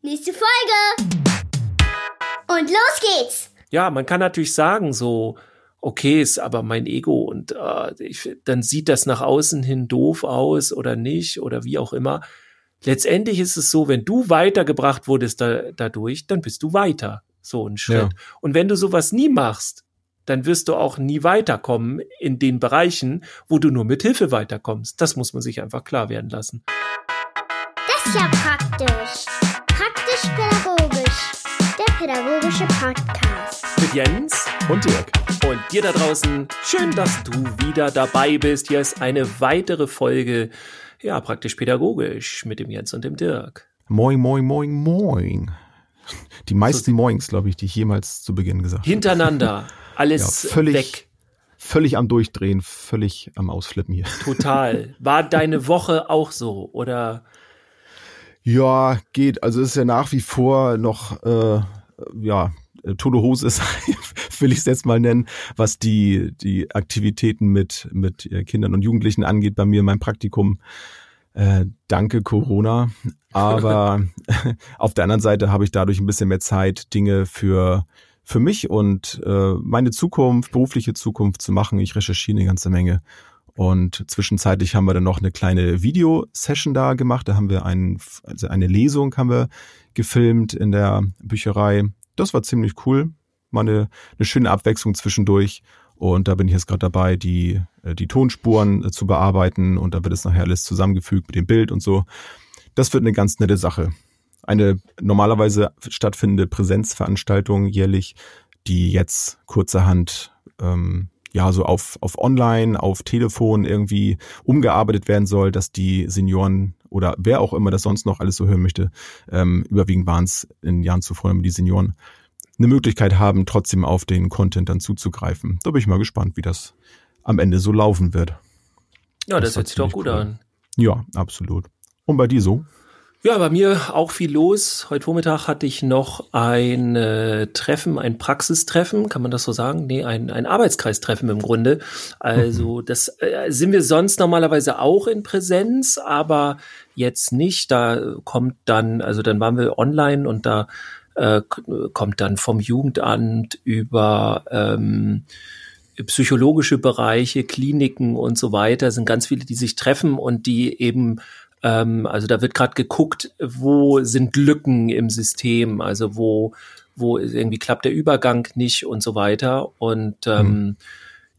Nächste Folge. Und los geht's. Ja, man kann natürlich sagen, so, okay, ist aber mein Ego und äh, ich, dann sieht das nach außen hin doof aus oder nicht oder wie auch immer. Letztendlich ist es so, wenn du weitergebracht wurdest da, dadurch, dann bist du weiter. So ein Schritt. Ja. Und wenn du sowas nie machst, dann wirst du auch nie weiterkommen in den Bereichen, wo du nur mit Hilfe weiterkommst. Das muss man sich einfach klar werden lassen. Das ist ja praktisch. Pädagogische Podcast. Mit Jens und Dirk. Und dir da draußen, schön, dass du wieder dabei bist. Hier ist eine weitere Folge, ja, praktisch-pädagogisch mit dem Jens und dem Dirk. Moin, moin, moin, moin. Die meisten so, Moings, glaube ich, die ich jemals zu Beginn gesagt habe. Hintereinander. Alles ja, völlig, weg. Völlig am Durchdrehen, völlig am Ausflippen hier. Total. War deine Woche auch so, oder? Ja, geht. Also es ist ja nach wie vor noch, äh, ja, tote Hose ist, will ich es jetzt mal nennen, was die, die Aktivitäten mit, mit Kindern und Jugendlichen angeht bei mir in meinem Praktikum. Äh, danke Corona. Aber auf der anderen Seite habe ich dadurch ein bisschen mehr Zeit, Dinge für für mich und äh, meine Zukunft, berufliche Zukunft zu machen. Ich recherchiere eine ganze Menge. Und zwischenzeitlich haben wir dann noch eine kleine Videosession da gemacht. Da haben wir ein, also eine Lesung haben wir gefilmt in der Bücherei. Das war ziemlich cool. Mal eine, eine schöne Abwechslung zwischendurch. Und da bin ich jetzt gerade dabei, die, äh, die Tonspuren äh, zu bearbeiten. Und da wird es nachher alles zusammengefügt mit dem Bild und so. Das wird eine ganz nette Sache eine normalerweise stattfindende Präsenzveranstaltung jährlich, die jetzt kurzerhand ähm, ja so auf, auf Online, auf Telefon irgendwie umgearbeitet werden soll, dass die Senioren oder wer auch immer das sonst noch alles so hören möchte, ähm, überwiegend waren es in Jahren zuvor die Senioren, eine Möglichkeit haben, trotzdem auf den Content dann zuzugreifen. Da bin ich mal gespannt, wie das am Ende so laufen wird. Ja, das, das hört sich doch gut cool. an. Ja, absolut. Und bei dir so? Ja, bei mir auch viel los. Heute Vormittag hatte ich noch ein äh, Treffen, ein Praxistreffen, kann man das so sagen? Nee, ein, ein Arbeitskreistreffen im Grunde. Also mhm. das äh, sind wir sonst normalerweise auch in Präsenz, aber jetzt nicht. Da kommt dann, also dann waren wir online und da äh, kommt dann vom Jugendamt über ähm, psychologische Bereiche, Kliniken und so weiter, sind ganz viele, die sich treffen und die eben ähm, also da wird gerade geguckt, wo sind Lücken im System, also wo, wo irgendwie klappt der Übergang nicht und so weiter. Und ähm, mhm.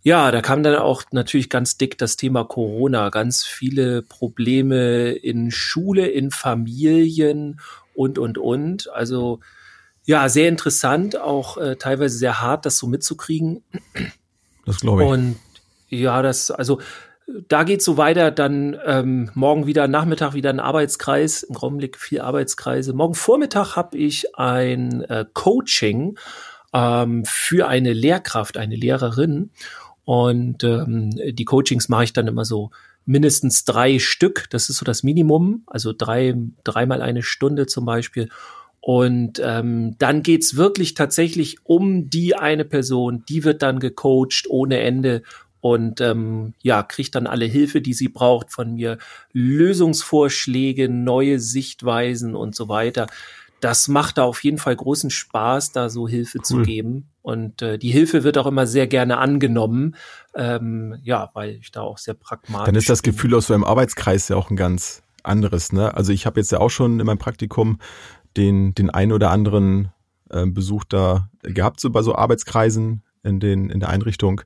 ja, da kam dann auch natürlich ganz dick das Thema Corona, ganz viele Probleme in Schule, in Familien und, und, und. Also ja, sehr interessant, auch äh, teilweise sehr hart, das so mitzukriegen. Das glaube ich. Und ja, das, also da geht's so weiter, dann ähm, morgen wieder Nachmittag wieder ein Arbeitskreis, im Augenblick vier Arbeitskreise. Morgen Vormittag habe ich ein äh, Coaching ähm, für eine Lehrkraft, eine Lehrerin. Und ähm, die Coachings mache ich dann immer so mindestens drei Stück. Das ist so das Minimum, also drei, dreimal eine Stunde zum Beispiel. Und ähm, dann geht's wirklich tatsächlich um die eine Person, die wird dann gecoacht ohne Ende und ähm, ja, kriegt dann alle Hilfe, die sie braucht von mir, Lösungsvorschläge, neue Sichtweisen und so weiter. Das macht da auf jeden Fall großen Spaß, da so Hilfe cool. zu geben. Und äh, die Hilfe wird auch immer sehr gerne angenommen, ähm, ja, weil ich da auch sehr pragmatisch. Dann ist das Gefühl aus so einem Arbeitskreis ja auch ein ganz anderes, ne? Also ich habe jetzt ja auch schon in meinem Praktikum den den ein oder anderen äh, Besuch da gehabt so bei so Arbeitskreisen in den in der Einrichtung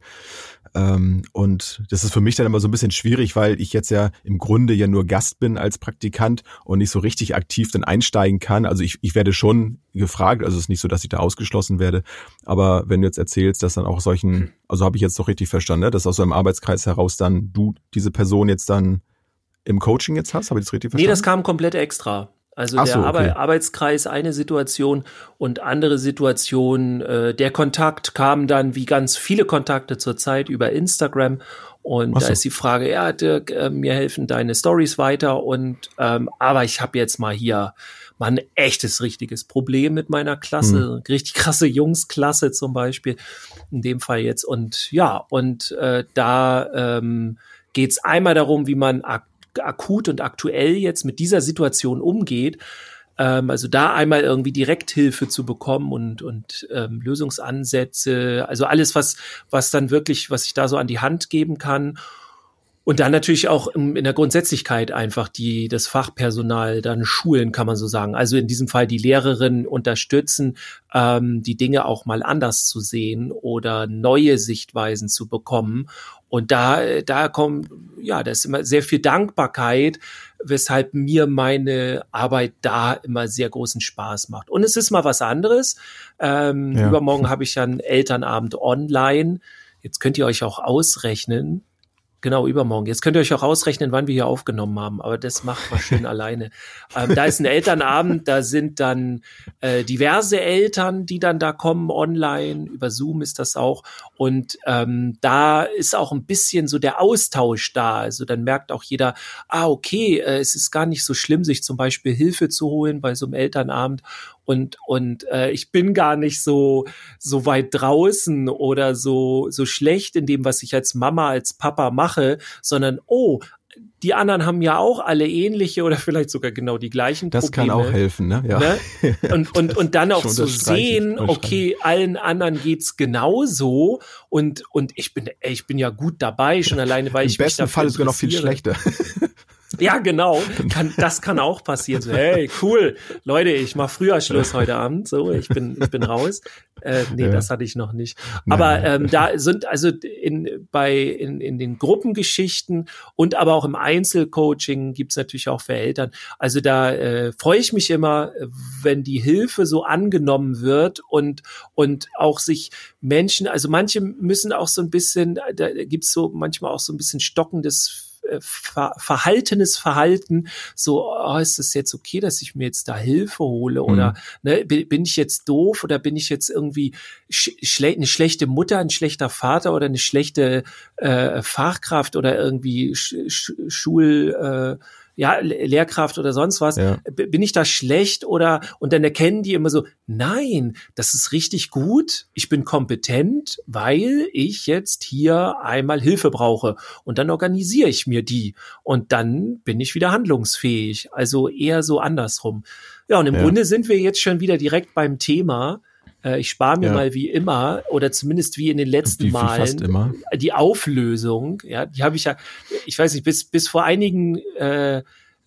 ähm, und das ist für mich dann immer so ein bisschen schwierig, weil ich jetzt ja im Grunde ja nur Gast bin als Praktikant und nicht so richtig aktiv dann einsteigen kann. Also ich, ich werde schon gefragt, also es ist nicht so, dass ich da ausgeschlossen werde. Aber wenn du jetzt erzählst, dass dann auch solchen, also habe ich jetzt doch richtig verstanden, ne? dass aus so einem Arbeitskreis heraus dann du diese Person jetzt dann im Coaching jetzt hast? Habe ich das richtig verstanden? Nee, das kam komplett extra. Also Ach der so, okay. Arbeitskreis eine Situation und andere Situation. Äh, der Kontakt kam dann wie ganz viele Kontakte zurzeit über Instagram und so. da ist die Frage, ja Dirk, äh, mir helfen deine Stories weiter und ähm, aber ich habe jetzt mal hier mal ein echtes, richtiges Problem mit meiner Klasse, hm. richtig krasse Jungsklasse zum Beispiel, in dem Fall jetzt und ja und äh, da ähm, geht es einmal darum, wie man ak akut und aktuell jetzt mit dieser Situation umgeht. Ähm, also da einmal irgendwie Direkthilfe zu bekommen und, und ähm, Lösungsansätze, also alles, was, was dann wirklich, was ich da so an die Hand geben kann. Und dann natürlich auch in, der Grundsätzlichkeit einfach die, das Fachpersonal dann schulen, kann man so sagen. Also in diesem Fall die Lehrerin unterstützen, ähm, die Dinge auch mal anders zu sehen oder neue Sichtweisen zu bekommen. Und da, da kommt, ja, da ist immer sehr viel Dankbarkeit, weshalb mir meine Arbeit da immer sehr großen Spaß macht. Und es ist mal was anderes. Ähm, ja. Übermorgen habe ich ja einen Elternabend online. Jetzt könnt ihr euch auch ausrechnen, Genau, übermorgen. Jetzt könnt ihr euch auch ausrechnen, wann wir hier aufgenommen haben, aber das macht man schön alleine. Ähm, da ist ein Elternabend, da sind dann äh, diverse Eltern, die dann da kommen online, über Zoom ist das auch. Und ähm, da ist auch ein bisschen so der Austausch da. Also dann merkt auch jeder, ah, okay, äh, es ist gar nicht so schlimm, sich zum Beispiel Hilfe zu holen bei so einem Elternabend und und äh, ich bin gar nicht so so weit draußen oder so so schlecht in dem, was ich als Mama als Papa mache, sondern oh die anderen haben ja auch alle ähnliche oder vielleicht sogar genau die gleichen das Probleme. Das kann auch helfen, ne? Ja. Ne? Und, und, und dann auch zu sehen, okay, allen anderen geht's genauso und, und ich bin, ich bin ja gut dabei, schon alleine, weil Im ich Im besten Fall ist sogar noch viel schlechter. Ja, genau. Kann, das kann auch passieren. So, hey, cool, Leute, ich mach früher Schluss heute Abend. So, ich bin, ich bin raus. Äh, nee, ja. das hatte ich noch nicht. Aber ähm, da sind also in, bei in, in den Gruppengeschichten und aber auch im Einzelcoaching gibt's natürlich auch für Eltern. Also da äh, freue ich mich immer, wenn die Hilfe so angenommen wird und und auch sich Menschen, also manche müssen auch so ein bisschen, da gibt's so manchmal auch so ein bisschen stockendes ver verhaltenes Verhalten, so, oh, ist es jetzt okay, dass ich mir jetzt da Hilfe hole mhm. oder ne, bin ich jetzt doof oder bin ich jetzt irgendwie schle eine schlechte Mutter, ein schlechter Vater oder eine schlechte äh, Fachkraft oder irgendwie Sch Schul äh, ja, Lehrkraft oder sonst was, ja. bin ich da schlecht oder, und dann erkennen die immer so, nein, das ist richtig gut, ich bin kompetent, weil ich jetzt hier einmal Hilfe brauche und dann organisiere ich mir die und dann bin ich wieder handlungsfähig, also eher so andersrum. Ja, und im ja. Grunde sind wir jetzt schon wieder direkt beim Thema, äh, ich spare mir ja. mal wie immer oder zumindest wie in den letzten wie, Malen die Auflösung. Ja, die habe ich ja, ich weiß nicht, bis bis vor einigen äh,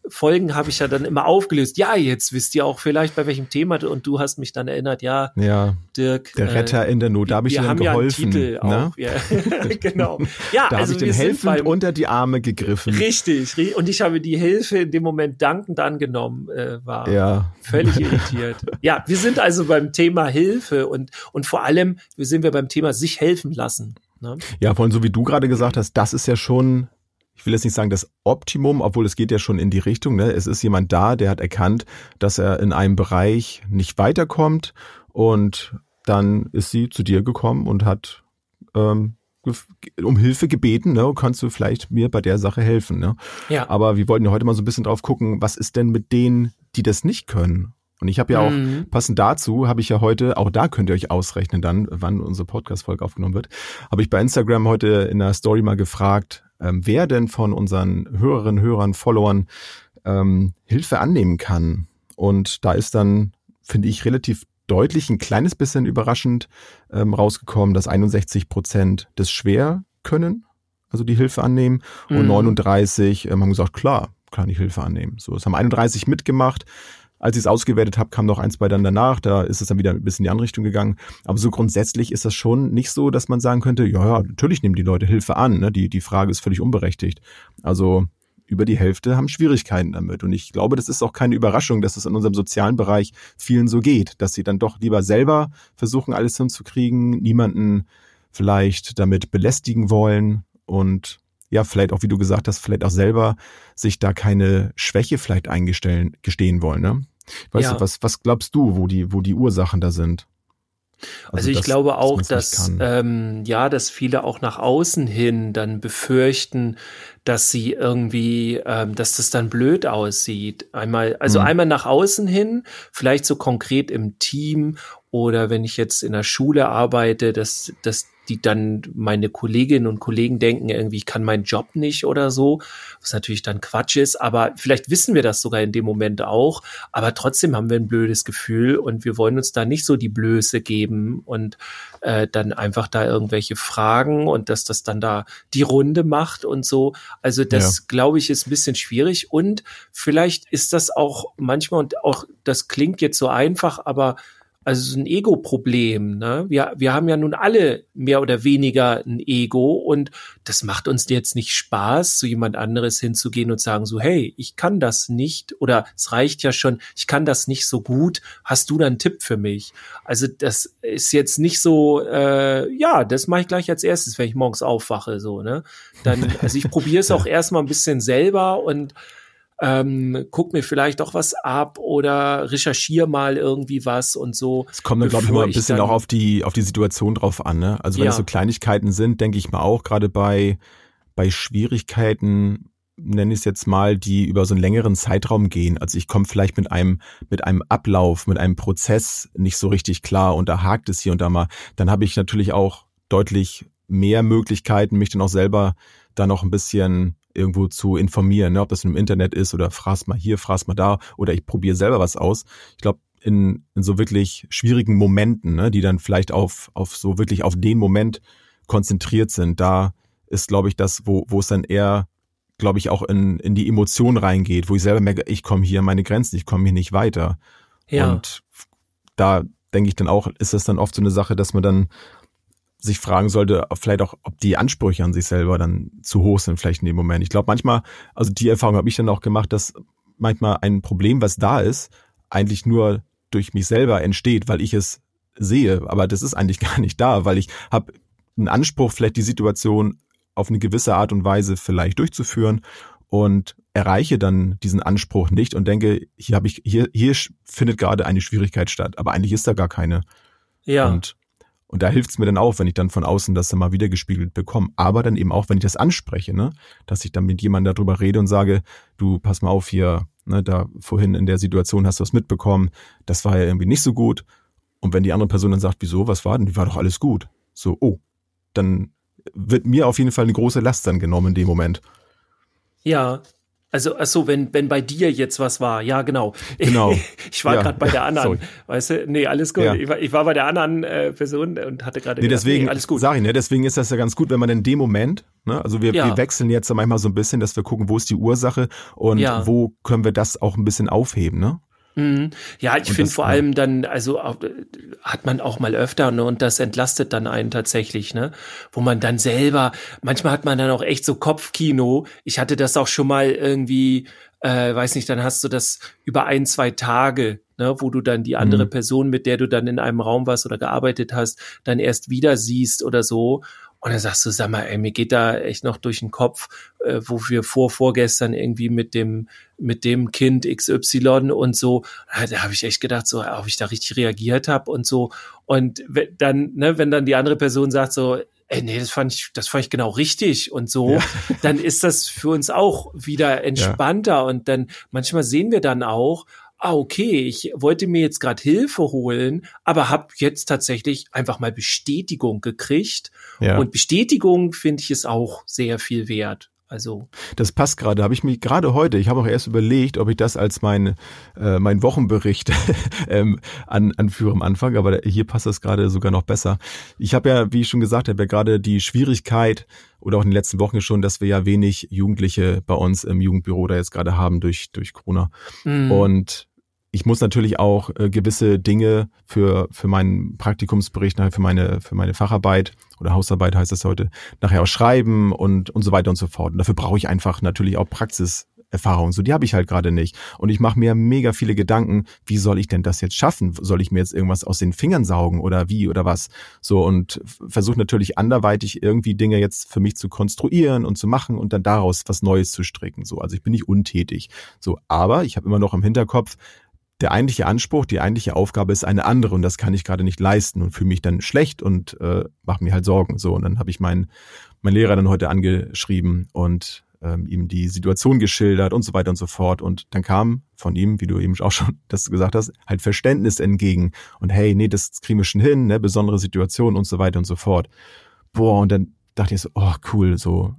Folgen habe ich ja dann immer aufgelöst. Ja, jetzt wisst ihr auch vielleicht bei welchem Thema und du hast mich dann erinnert. Ja, ja Dirk. Der Retter äh, in der Not. Da habe ich dir dann geholfen. Ja, ne? auch, ja. genau. Ja, da also habe ich den helfend unter die Arme gegriffen. Richtig. Und ich habe die Hilfe in dem Moment dankend angenommen. Äh, war ja. völlig irritiert. ja, wir sind also beim Thema Hilfe und und vor allem wir sind wir beim Thema sich helfen lassen. Ne? Ja, vor allem so wie du gerade gesagt hast, das ist ja schon ich will jetzt nicht sagen das Optimum, obwohl es geht ja schon in die Richtung. Ne? Es ist jemand da, der hat erkannt, dass er in einem Bereich nicht weiterkommt und dann ist sie zu dir gekommen und hat ähm, um Hilfe gebeten, ne? kannst du vielleicht mir bei der Sache helfen. Ne? Ja. Aber wir wollten ja heute mal so ein bisschen drauf gucken, was ist denn mit denen, die das nicht können? Und ich habe ja auch, mhm. passend dazu, habe ich ja heute, auch da könnt ihr euch ausrechnen dann, wann unsere Podcast-Folge aufgenommen wird, habe ich bei Instagram heute in der Story mal gefragt, ähm, wer denn von unseren Hörerinnen, Hörern, Followern ähm, Hilfe annehmen kann. Und da ist dann, finde ich, relativ deutlich ein kleines bisschen überraschend ähm, rausgekommen, dass 61 Prozent das schwer können, also die Hilfe annehmen, und mhm. 39 ähm, haben gesagt, klar, kann ich Hilfe annehmen. So, es haben 31 mitgemacht, als ich es ausgewertet habe, kam noch eins bei dann danach. Da ist es dann wieder ein bisschen in die andere Richtung gegangen. Aber so grundsätzlich ist das schon nicht so, dass man sagen könnte, ja, ja, natürlich nehmen die Leute Hilfe an. Ne? Die, die Frage ist völlig unberechtigt. Also über die Hälfte haben Schwierigkeiten damit. Und ich glaube, das ist auch keine Überraschung, dass es in unserem sozialen Bereich vielen so geht, dass sie dann doch lieber selber versuchen, alles hinzukriegen, niemanden vielleicht damit belästigen wollen und ja, vielleicht auch, wie du gesagt hast, vielleicht auch selber sich da keine Schwäche vielleicht eingestellen, gestehen wollen, ne? Weißt ja. du, was, was glaubst du, wo die, wo die Ursachen da sind? Also, also ich das, glaube auch, dass ähm, ja, dass viele auch nach außen hin dann befürchten, dass sie irgendwie, ähm, dass das dann blöd aussieht. Einmal, also mhm. einmal nach außen hin, vielleicht so konkret im Team oder wenn ich jetzt in der Schule arbeite, dass, dass die dann meine Kolleginnen und Kollegen denken, irgendwie, ich kann meinen Job nicht oder so, was natürlich dann Quatsch ist, aber vielleicht wissen wir das sogar in dem Moment auch, aber trotzdem haben wir ein blödes Gefühl und wir wollen uns da nicht so die Blöße geben und äh, dann einfach da irgendwelche Fragen und dass das dann da die Runde macht und so. Also das, ja. glaube ich, ist ein bisschen schwierig und vielleicht ist das auch manchmal und auch, das klingt jetzt so einfach, aber also es ist ein Ego-Problem. Ne? Wir, wir haben ja nun alle mehr oder weniger ein Ego und das macht uns jetzt nicht Spaß, zu jemand anderes hinzugehen und sagen so, hey, ich kann das nicht oder es reicht ja schon, ich kann das nicht so gut. Hast du da einen Tipp für mich? Also das ist jetzt nicht so, äh, ja, das mache ich gleich als erstes, wenn ich morgens aufwache. So, ne? Dann, also ich probiere es auch erstmal ein bisschen selber und ähm, guck mir vielleicht doch was ab oder recherchiere mal irgendwie was und so. Es kommt dann, glaube ich, immer ein bisschen auch auf die, auf die Situation drauf an. Ne? Also wenn ja. es so Kleinigkeiten sind, denke ich mal auch, gerade bei, bei Schwierigkeiten, nenne ich es jetzt mal, die über so einen längeren Zeitraum gehen. Also ich komme vielleicht mit einem, mit einem Ablauf, mit einem Prozess nicht so richtig klar und da hakt es hier und da mal. Dann habe ich natürlich auch deutlich mehr Möglichkeiten, mich dann auch selber da noch ein bisschen irgendwo zu informieren, ne? ob das im Internet ist oder fraß mal hier, fraß mal da oder ich probiere selber was aus. Ich glaube, in, in so wirklich schwierigen Momenten, ne, die dann vielleicht auf, auf so wirklich auf den Moment konzentriert sind, da ist, glaube ich, das, wo, wo es dann eher, glaube ich, auch in, in die Emotion reingeht, wo ich selber merke, ich komme hier an meine Grenzen, ich komme hier nicht weiter. Ja. Und da denke ich dann auch, ist das dann oft so eine Sache, dass man dann sich fragen sollte, vielleicht auch, ob die Ansprüche an sich selber dann zu hoch sind, vielleicht in dem Moment. Ich glaube, manchmal, also die Erfahrung habe ich dann auch gemacht, dass manchmal ein Problem, was da ist, eigentlich nur durch mich selber entsteht, weil ich es sehe. Aber das ist eigentlich gar nicht da, weil ich habe einen Anspruch, vielleicht die Situation auf eine gewisse Art und Weise vielleicht durchzuführen und erreiche dann diesen Anspruch nicht und denke, hier habe ich, hier, hier findet gerade eine Schwierigkeit statt, aber eigentlich ist da gar keine. Ja. Und und da hilft es mir dann auch, wenn ich dann von außen das dann mal wieder gespiegelt bekomme. Aber dann eben auch, wenn ich das anspreche, ne, dass ich dann mit jemandem darüber rede und sage, du pass mal auf hier, ne, da vorhin in der Situation hast du was mitbekommen, das war ja irgendwie nicht so gut. Und wenn die andere Person dann sagt, wieso, was war denn, die war doch alles gut. So, oh, dann wird mir auf jeden Fall eine große Last dann genommen in dem Moment. Ja, also, achso, wenn, wenn bei dir jetzt was war, ja, genau. Genau. ich war ja. gerade bei der anderen, weißt du? Nee, alles gut. Ja. Ich, war, ich war bei der anderen äh, Person und hatte gerade. Nee, deswegen, nee, alles gut. Sag ich, ne, deswegen ist das ja ganz gut, wenn man in dem Moment, ne, also wir, ja. wir wechseln jetzt manchmal so ein bisschen, dass wir gucken, wo ist die Ursache und wo können wir das auch ein bisschen aufheben, ne? Mhm. Ja, ich finde vor allem dann, also hat man auch mal öfter ne, und das entlastet dann einen tatsächlich, ne? Wo man dann selber, manchmal hat man dann auch echt so Kopfkino. Ich hatte das auch schon mal irgendwie, äh, weiß nicht, dann hast du das über ein, zwei Tage, ne, wo du dann die andere mhm. Person, mit der du dann in einem Raum warst oder gearbeitet hast, dann erst wieder siehst oder so. Und dann sagst du, sag mal, ey, mir geht da echt noch durch den Kopf, äh, wo wir vor vorgestern irgendwie mit dem mit dem Kind XY und so, da habe ich echt gedacht, so, ob ich da richtig reagiert habe und so. Und dann, ne, wenn dann die andere Person sagt so, ey, nee, das fand ich, das fand ich genau richtig und so, ja. dann ist das für uns auch wieder entspannter ja. und dann manchmal sehen wir dann auch, ah, okay, ich wollte mir jetzt gerade Hilfe holen, aber habe jetzt tatsächlich einfach mal Bestätigung gekriegt. Ja. Und Bestätigung finde ich ist auch sehr viel wert. Also das passt gerade. Habe ich mich gerade heute. Ich habe auch erst überlegt, ob ich das als mein äh, mein Wochenbericht ähm, an, anführe am Anfang. Aber hier passt das gerade sogar noch besser. Ich habe ja, wie ich schon gesagt habe, ja gerade die Schwierigkeit oder auch in den letzten Wochen schon, dass wir ja wenig Jugendliche bei uns im Jugendbüro da jetzt gerade haben durch durch Corona. Mhm. Und ich muss natürlich auch äh, gewisse Dinge für, für meinen Praktikumsbericht, für meine, für meine Facharbeit oder Hausarbeit heißt es heute, nachher auch schreiben und, und so weiter und so fort. Und dafür brauche ich einfach natürlich auch Praxiserfahrung. So, die habe ich halt gerade nicht. Und ich mache mir mega viele Gedanken, wie soll ich denn das jetzt schaffen? Soll ich mir jetzt irgendwas aus den Fingern saugen oder wie oder was? So, und versuche natürlich anderweitig irgendwie Dinge jetzt für mich zu konstruieren und zu machen und dann daraus was Neues zu stricken. So, also ich bin nicht untätig. So, aber ich habe immer noch im Hinterkopf, der eigentliche Anspruch, die eigentliche Aufgabe ist eine andere und das kann ich gerade nicht leisten und fühle mich dann schlecht und äh, mache mir halt Sorgen. So und dann habe ich meinen mein Lehrer dann heute angeschrieben und ähm, ihm die Situation geschildert und so weiter und so fort und dann kam von ihm, wie du eben auch schon das gesagt hast, halt Verständnis entgegen und hey, nee, das kriegen wir schon hin, ne, besondere Situation und so weiter und so fort. boah, und dann dachte ich so, oh cool, so.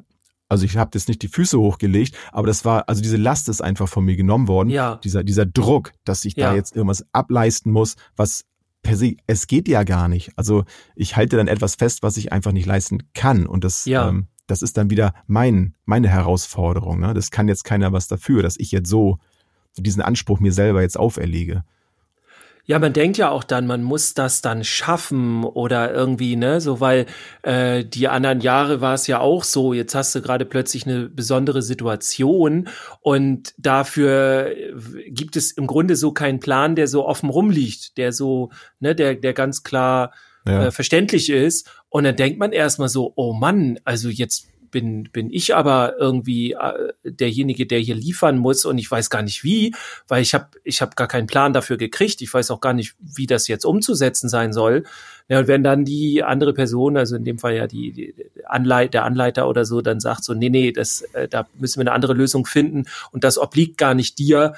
Also ich habe jetzt nicht die Füße hochgelegt, aber das war, also diese Last ist einfach von mir genommen worden. Ja. Dieser, dieser Druck, dass ich Ja. da jetzt irgendwas ableisten muss, was per se, es geht ja gar nicht. Also ich halte dann etwas fest, was ich einfach nicht leisten kann. Und das, Ja. ähm, das ist dann wieder mein, meine Herausforderung. Ne? Das kann jetzt keiner was dafür, dass ich jetzt so diesen Anspruch mir selber jetzt auferlege. Ja, man denkt ja auch dann, man muss das dann schaffen oder irgendwie, ne, so weil äh, die anderen Jahre war es ja auch so. Jetzt hast du gerade plötzlich eine besondere Situation und dafür äh, gibt es im Grunde so keinen Plan, der so offen rumliegt, der so, ne, der, der ganz klar Ja. äh, verständlich ist. Und dann denkt man erstmal so, oh Mann, also jetzt bin, bin ich aber irgendwie äh, derjenige, der hier liefern muss und ich weiß gar nicht wie, weil ich habe ich hab gar keinen Plan dafür gekriegt. Ich weiß auch gar nicht, wie das jetzt umzusetzen sein soll. Ja, und wenn dann die andere Person, also in dem Fall ja die, die Anleit, der Anleiter oder so, dann sagt so, nee, nee, das, äh, da müssen wir eine andere Lösung finden und das obliegt gar nicht dir,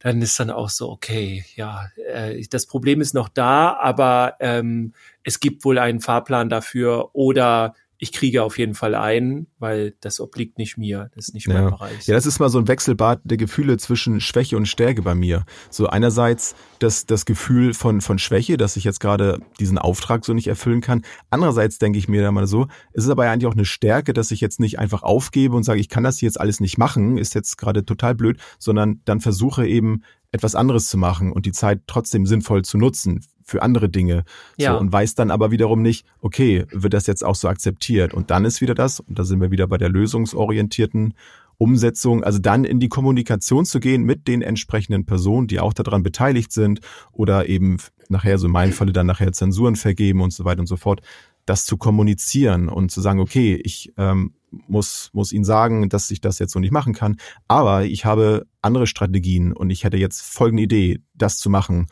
dann ist dann auch so, okay, ja, äh, das Problem ist noch da, aber ähm, es gibt wohl einen Fahrplan dafür oder ich kriege auf jeden Fall ein, weil das obliegt nicht mir, das ist nicht mein Ja. Bereich. Ja, das ist mal so ein Wechselbad der Gefühle zwischen Schwäche und Stärke bei mir. So einerseits das, das Gefühl von, von Schwäche, dass ich jetzt gerade diesen Auftrag so nicht erfüllen kann. Andererseits denke ich mir dann mal so, es ist aber ja eigentlich auch eine Stärke, dass ich jetzt nicht einfach aufgebe und sage, ich kann das jetzt alles nicht machen, ist jetzt gerade total blöd, sondern dann versuche eben etwas anderes zu machen und die Zeit trotzdem sinnvoll zu nutzen für andere Dinge. Ja. So, und weiß dann aber wiederum nicht, okay, wird das jetzt auch so akzeptiert? Und dann ist wieder das, und da sind wir wieder bei der lösungsorientierten Umsetzung, also dann in die Kommunikation zu gehen mit den entsprechenden Personen, die auch daran beteiligt sind oder eben nachher, so in meinem Falle dann nachher Zensuren vergeben und so weiter und so fort, das zu kommunizieren und zu sagen, okay, ich ähm, muss, muss Ihnen sagen, dass ich das jetzt so nicht machen kann, aber ich habe andere Strategien und ich hätte jetzt folgende Idee, das zu machen.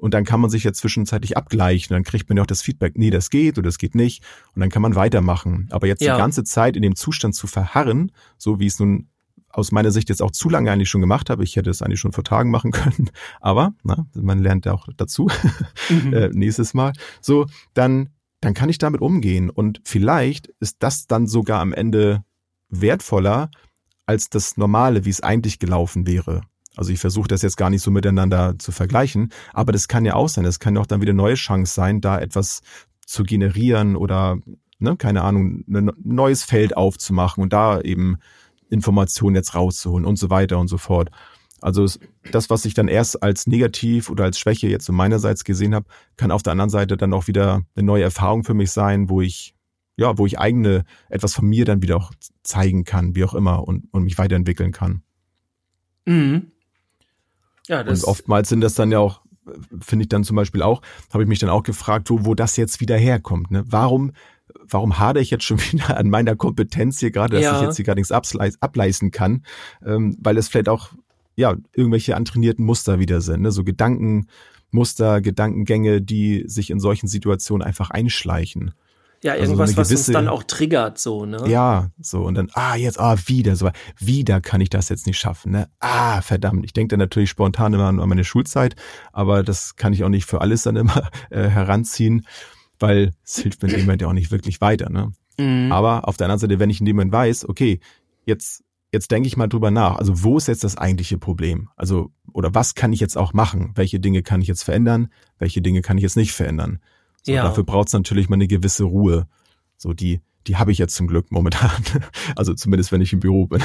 Und dann kann man sich ja zwischenzeitlich abgleichen. Dann kriegt man ja auch das Feedback, nee, das geht oder das geht nicht. Und dann kann man weitermachen. Aber jetzt Ja. die ganze Zeit in dem Zustand zu verharren, so wie es nun aus meiner Sicht jetzt auch zu lange eigentlich schon gemacht habe. Ich hätte es eigentlich schon vor Tagen machen können. Aber na, man lernt ja auch dazu Mhm. äh, nächstes Mal. So, dann, dann kann ich damit umgehen. Und vielleicht ist das dann sogar am Ende wertvoller als das Normale, wie es eigentlich gelaufen wäre. Also ich versuche das jetzt gar nicht so miteinander zu vergleichen, aber das kann ja auch sein. Das kann auch dann wieder eine neue Chance sein, da etwas zu generieren oder, ne, keine Ahnung, ein neues Feld aufzumachen und da eben Informationen jetzt rauszuholen und so weiter und so fort. Also das, was ich dann erst als negativ oder als Schwäche jetzt so meinerseits gesehen habe, kann auf der anderen Seite dann auch wieder eine neue Erfahrung für mich sein, wo ich ja, wo ich eigene etwas von mir dann wieder auch zeigen kann, wie auch immer und, und mich weiterentwickeln kann. Mhm. Ja, das und oftmals sind das dann ja auch, finde ich dann zum Beispiel auch, habe ich mich dann auch gefragt, wo, wo das jetzt wieder herkommt. Ne? Warum, warum hadere ich jetzt schon wieder an meiner Kompetenz hier gerade, dass Ja. ich jetzt hier gar nichts ableisten kann, ähm, weil es vielleicht auch ja irgendwelche antrainierten Muster wieder sind, ne? so Gedankenmuster, Gedankengänge, die sich in solchen Situationen einfach einschleichen. Ja also so irgendwas, eine was uns gewisse- dann auch triggert, so, ne? Ja, so und dann, ah, jetzt, ah, wieder, so, wieder kann ich das jetzt nicht schaffen, ne? Ah, verdammt. Ich denke dann natürlich spontan immer an meine Schulzeit, aber das kann ich auch nicht für alles dann immer äh, heranziehen, weil es hilft mir in dem Moment ja auch nicht wirklich weiter, ne? Mhm. Aber auf der anderen Seite, wenn ich in dem Moment weiß, okay, jetzt, jetzt denke ich mal drüber nach, also wo ist jetzt das eigentliche Problem? Also, oder was kann ich jetzt auch machen? Welche Dinge kann ich jetzt verändern? Welche Dinge kann ich jetzt nicht verändern? So, Ja. Dafür braucht es natürlich mal eine gewisse Ruhe. So, die, die habe ich jetzt zum Glück momentan. Also zumindest, wenn ich im Büro bin.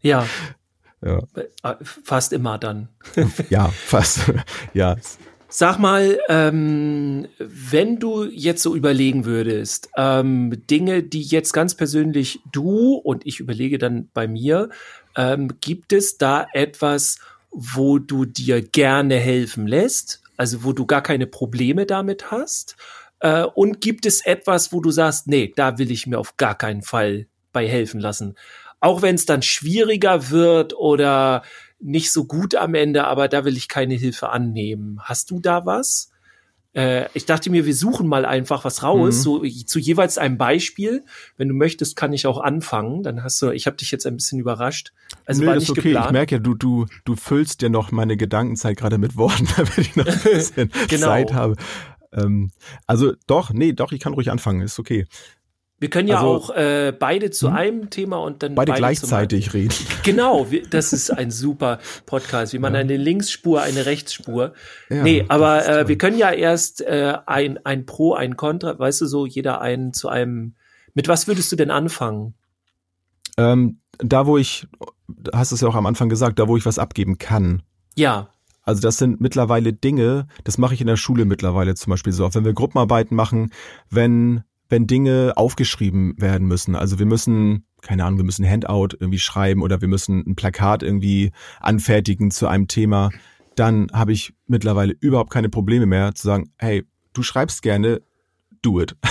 Ja, Ja, äh, fast immer dann. ja fast. Ja, Sag mal, ähm, wenn du jetzt so überlegen würdest, ähm, Dinge, die jetzt ganz persönlich du und ich überlege dann bei mir, ähm, gibt es da etwas, wo du dir gerne helfen lässt, also wo du gar keine Probleme damit hast? Äh, und gibt es etwas, wo du sagst, nee, da will ich mir auf gar keinen Fall bei helfen lassen? Auch wenn es dann schwieriger wird oder nicht so gut am Ende, aber da will ich keine Hilfe annehmen. Hast du da was? Äh, ich dachte mir, wir suchen mal einfach was raus, Mhm. so zu jeweils einem Beispiel. Wenn du möchtest, kann ich auch anfangen. Dann hast du, ich habe dich jetzt ein bisschen überrascht. Also Nö, war nicht okay. Ich geplant. merke ja, du, du, du füllst ja noch meine Gedankenzeit gerade mit Worten, damit ich noch ein bisschen Genau. Zeit habe. Ähm, also doch, nee, doch, ich kann ruhig anfangen, ist okay. Wir können ja Also- auch äh, beide zu Hm? einem Thema und dann Beide zum gleichzeitig reden. Genau, wir- das ist ein super Podcast, wie man eine Linksspur, eine Rechtsspur. Ja, nee, aber äh, wir können ja erst äh, ein, ein Pro, ein Contra, weißt du so, jeder einen zu einem. Mit was würdest du denn anfangen? Ähm, da, wo ich, du hast es ja auch am Anfang gesagt, da, wo ich was abgeben kann. Ja, Also das sind mittlerweile Dinge, das mache ich in der Schule mittlerweile zum Beispiel so, auch wenn wir Gruppenarbeiten machen, wenn, wenn Dinge aufgeschrieben werden müssen. Also wir müssen, keine Ahnung, wir müssen ein Handout irgendwie schreiben oder wir müssen ein Plakat irgendwie anfertigen zu einem Thema, dann habe ich mittlerweile überhaupt keine Probleme mehr zu sagen, hey, du schreibst gerne, do it.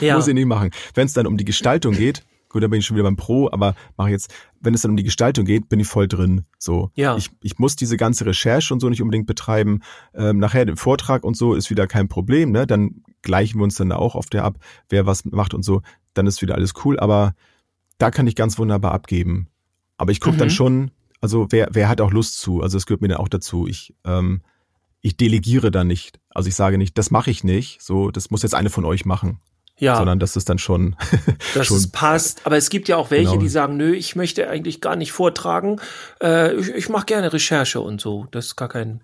Ja. Muss ich nicht machen. Wenn es dann um die Gestaltung geht, gut, da bin ich schon wieder beim Pro, aber mache jetzt, wenn es dann um die Gestaltung geht, bin ich voll drin. So, Ja. ich, ich muss diese ganze Recherche und so nicht unbedingt betreiben. Ähm, nachher den Vortrag und so ist wieder kein Problem, ne? Dann gleichen wir uns dann auch auf der ab, wer was macht und so, dann ist wieder alles cool. Aber da kann ich ganz wunderbar abgeben. Aber ich gucke Mhm. dann schon, also wer, wer hat auch Lust zu? Also es gehört mir dann auch dazu. Ich, ähm, ich delegiere dann nicht. Also ich sage nicht, das mache ich nicht. So, das muss jetzt eine von euch machen, ja, sondern das ist dann schon, dass schon es passt. Aber es gibt ja auch welche, Genau. die sagen, nö, ich möchte eigentlich gar nicht vortragen. Äh, ich ich mache gerne Recherche und so. Das ist gar kein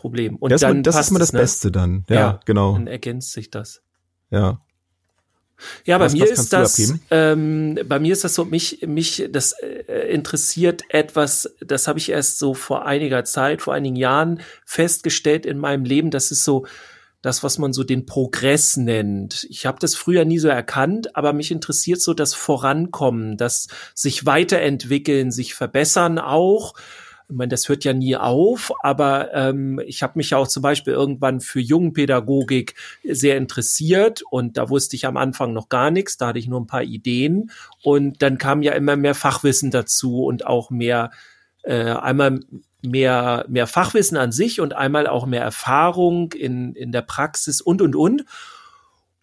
Problem. Und das, dann das passt ist mal das es, ne? Beste dann. Ja, Ja. genau. Dann ergänzt sich das. Ja. Ja, bei Was- mir was ist das, ähm, bei mir ist das so, mich, mich, das äh, interessiert etwas, das habe ich erst so vor einiger Zeit, vor einigen Jahren festgestellt in meinem Leben, das ist so das, was man so den Progress nennt. Ich habe das früher nie so erkannt, aber mich interessiert so das Vorankommen, das sich weiterentwickeln, sich verbessern auch. Ich meine, das hört ja nie auf, aber ähm, ich habe mich ja auch zum Beispiel irgendwann für Jungenpädagogik sehr interessiert und da wusste ich am Anfang noch gar nichts, da hatte ich nur ein paar Ideen und dann kam ja immer mehr Fachwissen dazu und auch mehr äh, einmal mehr mehr Fachwissen an sich und einmal auch mehr Erfahrung in in der Praxis und und und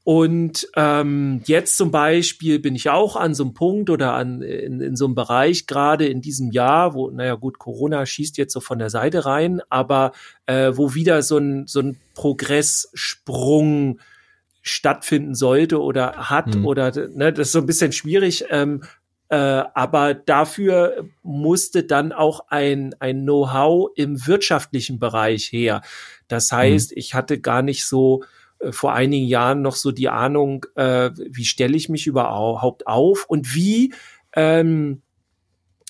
und ähm, jetzt zum Beispiel bin ich auch an so einem Punkt oder an, in, in so einem Bereich, gerade in diesem Jahr, wo, naja gut, Corona schießt jetzt so von der Seite rein, aber äh, wo wieder so ein, so ein Progresssprung stattfinden sollte oder hat Hm. oder ne, das ist so ein bisschen schwierig. Ähm, äh, aber dafür musste dann auch ein, ein Know-how im wirtschaftlichen Bereich her. Das heißt, ich hatte gar nicht so vor einigen Jahren noch so die Ahnung, äh, wie stelle ich mich überhaupt auf und wie ähm,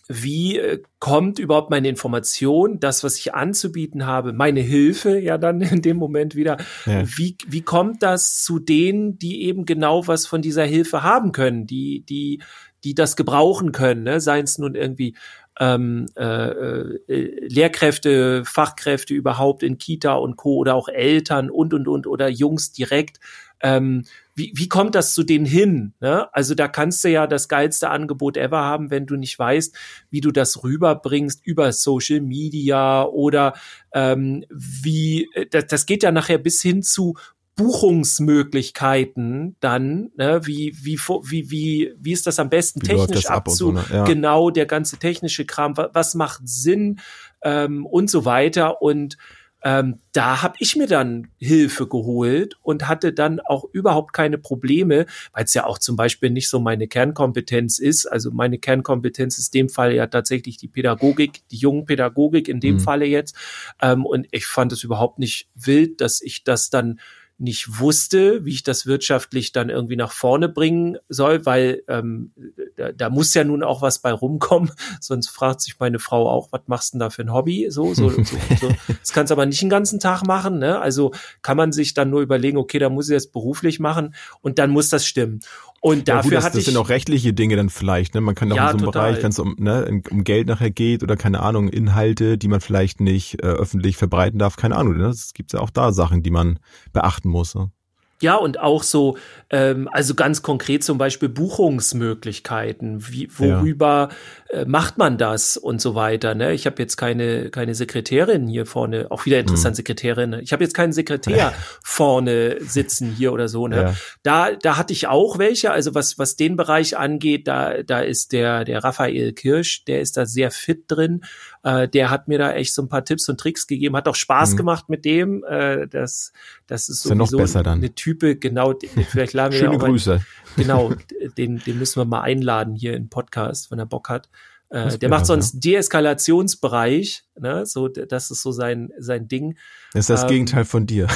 wie äh, kommt überhaupt meine Information, das, was ich anzubieten habe, meine Hilfe ja dann in dem Moment wieder, Ja. wie, wie kommt das zu denen, die eben genau was von dieser Hilfe haben können, die, die, die das gebrauchen können, ne? seien es nun irgendwie ähm, äh, äh, Lehrkräfte, Fachkräfte überhaupt in Kita und Co. oder auch Eltern und und und oder Jungs direkt. Ähm, wie, wie kommt das zu denen hin? Ne? Also da kannst du ja das geilste Angebot ever haben, wenn du nicht weißt, wie du das rüberbringst über Social Media oder ähm, wie äh, das, das geht ja nachher bis hin zu Buchungsmöglichkeiten dann, ne, wie, wie, wie, wie, wie ist das am besten Wie technisch ab abzu, so, ne? Ja. genau der ganze technische Kram, wa- was macht Sinn ähm, und so weiter. Und ähm, da habe ich mir dann Hilfe geholt und hatte dann auch überhaupt keine Probleme, weil es ja auch zum Beispiel nicht so meine Kernkompetenz ist. Also meine Kernkompetenz ist in dem Fall ja tatsächlich die Pädagogik, die jungen Pädagogik in dem Mhm. Falle jetzt. Ähm, und ich fand es überhaupt nicht wild, dass ich das dann nicht wusste, wie ich das wirtschaftlich dann irgendwie nach vorne bringen soll, weil ähm, da, da muss ja nun auch was bei rumkommen. Sonst fragt sich meine Frau auch, was machst du denn da für ein Hobby? So, so, so, so. Das kannst du aber nicht den ganzen Tag machen. Ne? Also kann man sich dann nur überlegen, okay, da muss ich das beruflich machen und dann muss das stimmen. Und Ja, dafür gut, das, hatte das ich sind auch rechtliche Dinge dann vielleicht. Ne? Man kann auch Ja, in so einem total. Bereich, wenn es um, ne, um Geld nachher geht oder keine Ahnung, Inhalte, die man vielleicht nicht äh, öffentlich verbreiten darf, keine Ahnung. Ne? Es gibt ja auch da Sachen, die man beachten muss. Ne? Ja, und auch so, ähm, also ganz konkret zum Beispiel Buchungsmöglichkeiten. Wie, worüber äh, macht man das und so weiter? Ne? Ich habe jetzt keine, keine Sekretärin hier vorne, auch wieder interessant, Mhm. Sekretärin. ne? Ich habe jetzt keinen Sekretär vorne sitzen hier oder so. Ne? Ja. Da, da hatte ich auch welche. Also was, was den Bereich angeht, da, da ist der, der Raphael Kirsch, der ist da sehr fit drin. Äh, der hat mir da echt so ein paar Tipps und Tricks gegeben, hat auch Spaß mhm. gemacht mit dem. Äh, das, das ist sowieso ist ja eine Type, genau, vielleicht laden wir Schöne Grüße. Ein, genau, den, den müssen wir mal einladen hier in Podcast, wenn er Bock hat. Äh, der macht sonst ja. Deeskalationsbereich, ne? So, das ist so sein sein Ding. Das ist das ähm, Gegenteil von dir.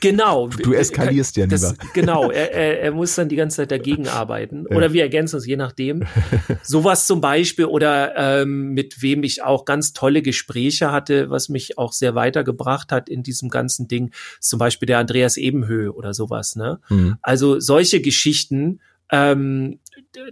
Genau. Du eskalierst ja lieber. Das, genau, er, er, er muss dann die ganze Zeit dagegen arbeiten. Oder wir ergänzen uns, je nachdem. Sowas zum Beispiel oder ähm, mit wem ich auch ganz tolle Gespräche hatte, was mich auch sehr weitergebracht hat in diesem ganzen Ding. Zum Beispiel der Andreas Ebenhöhe oder sowas. Ne? Mhm. Also solche Geschichten ähm,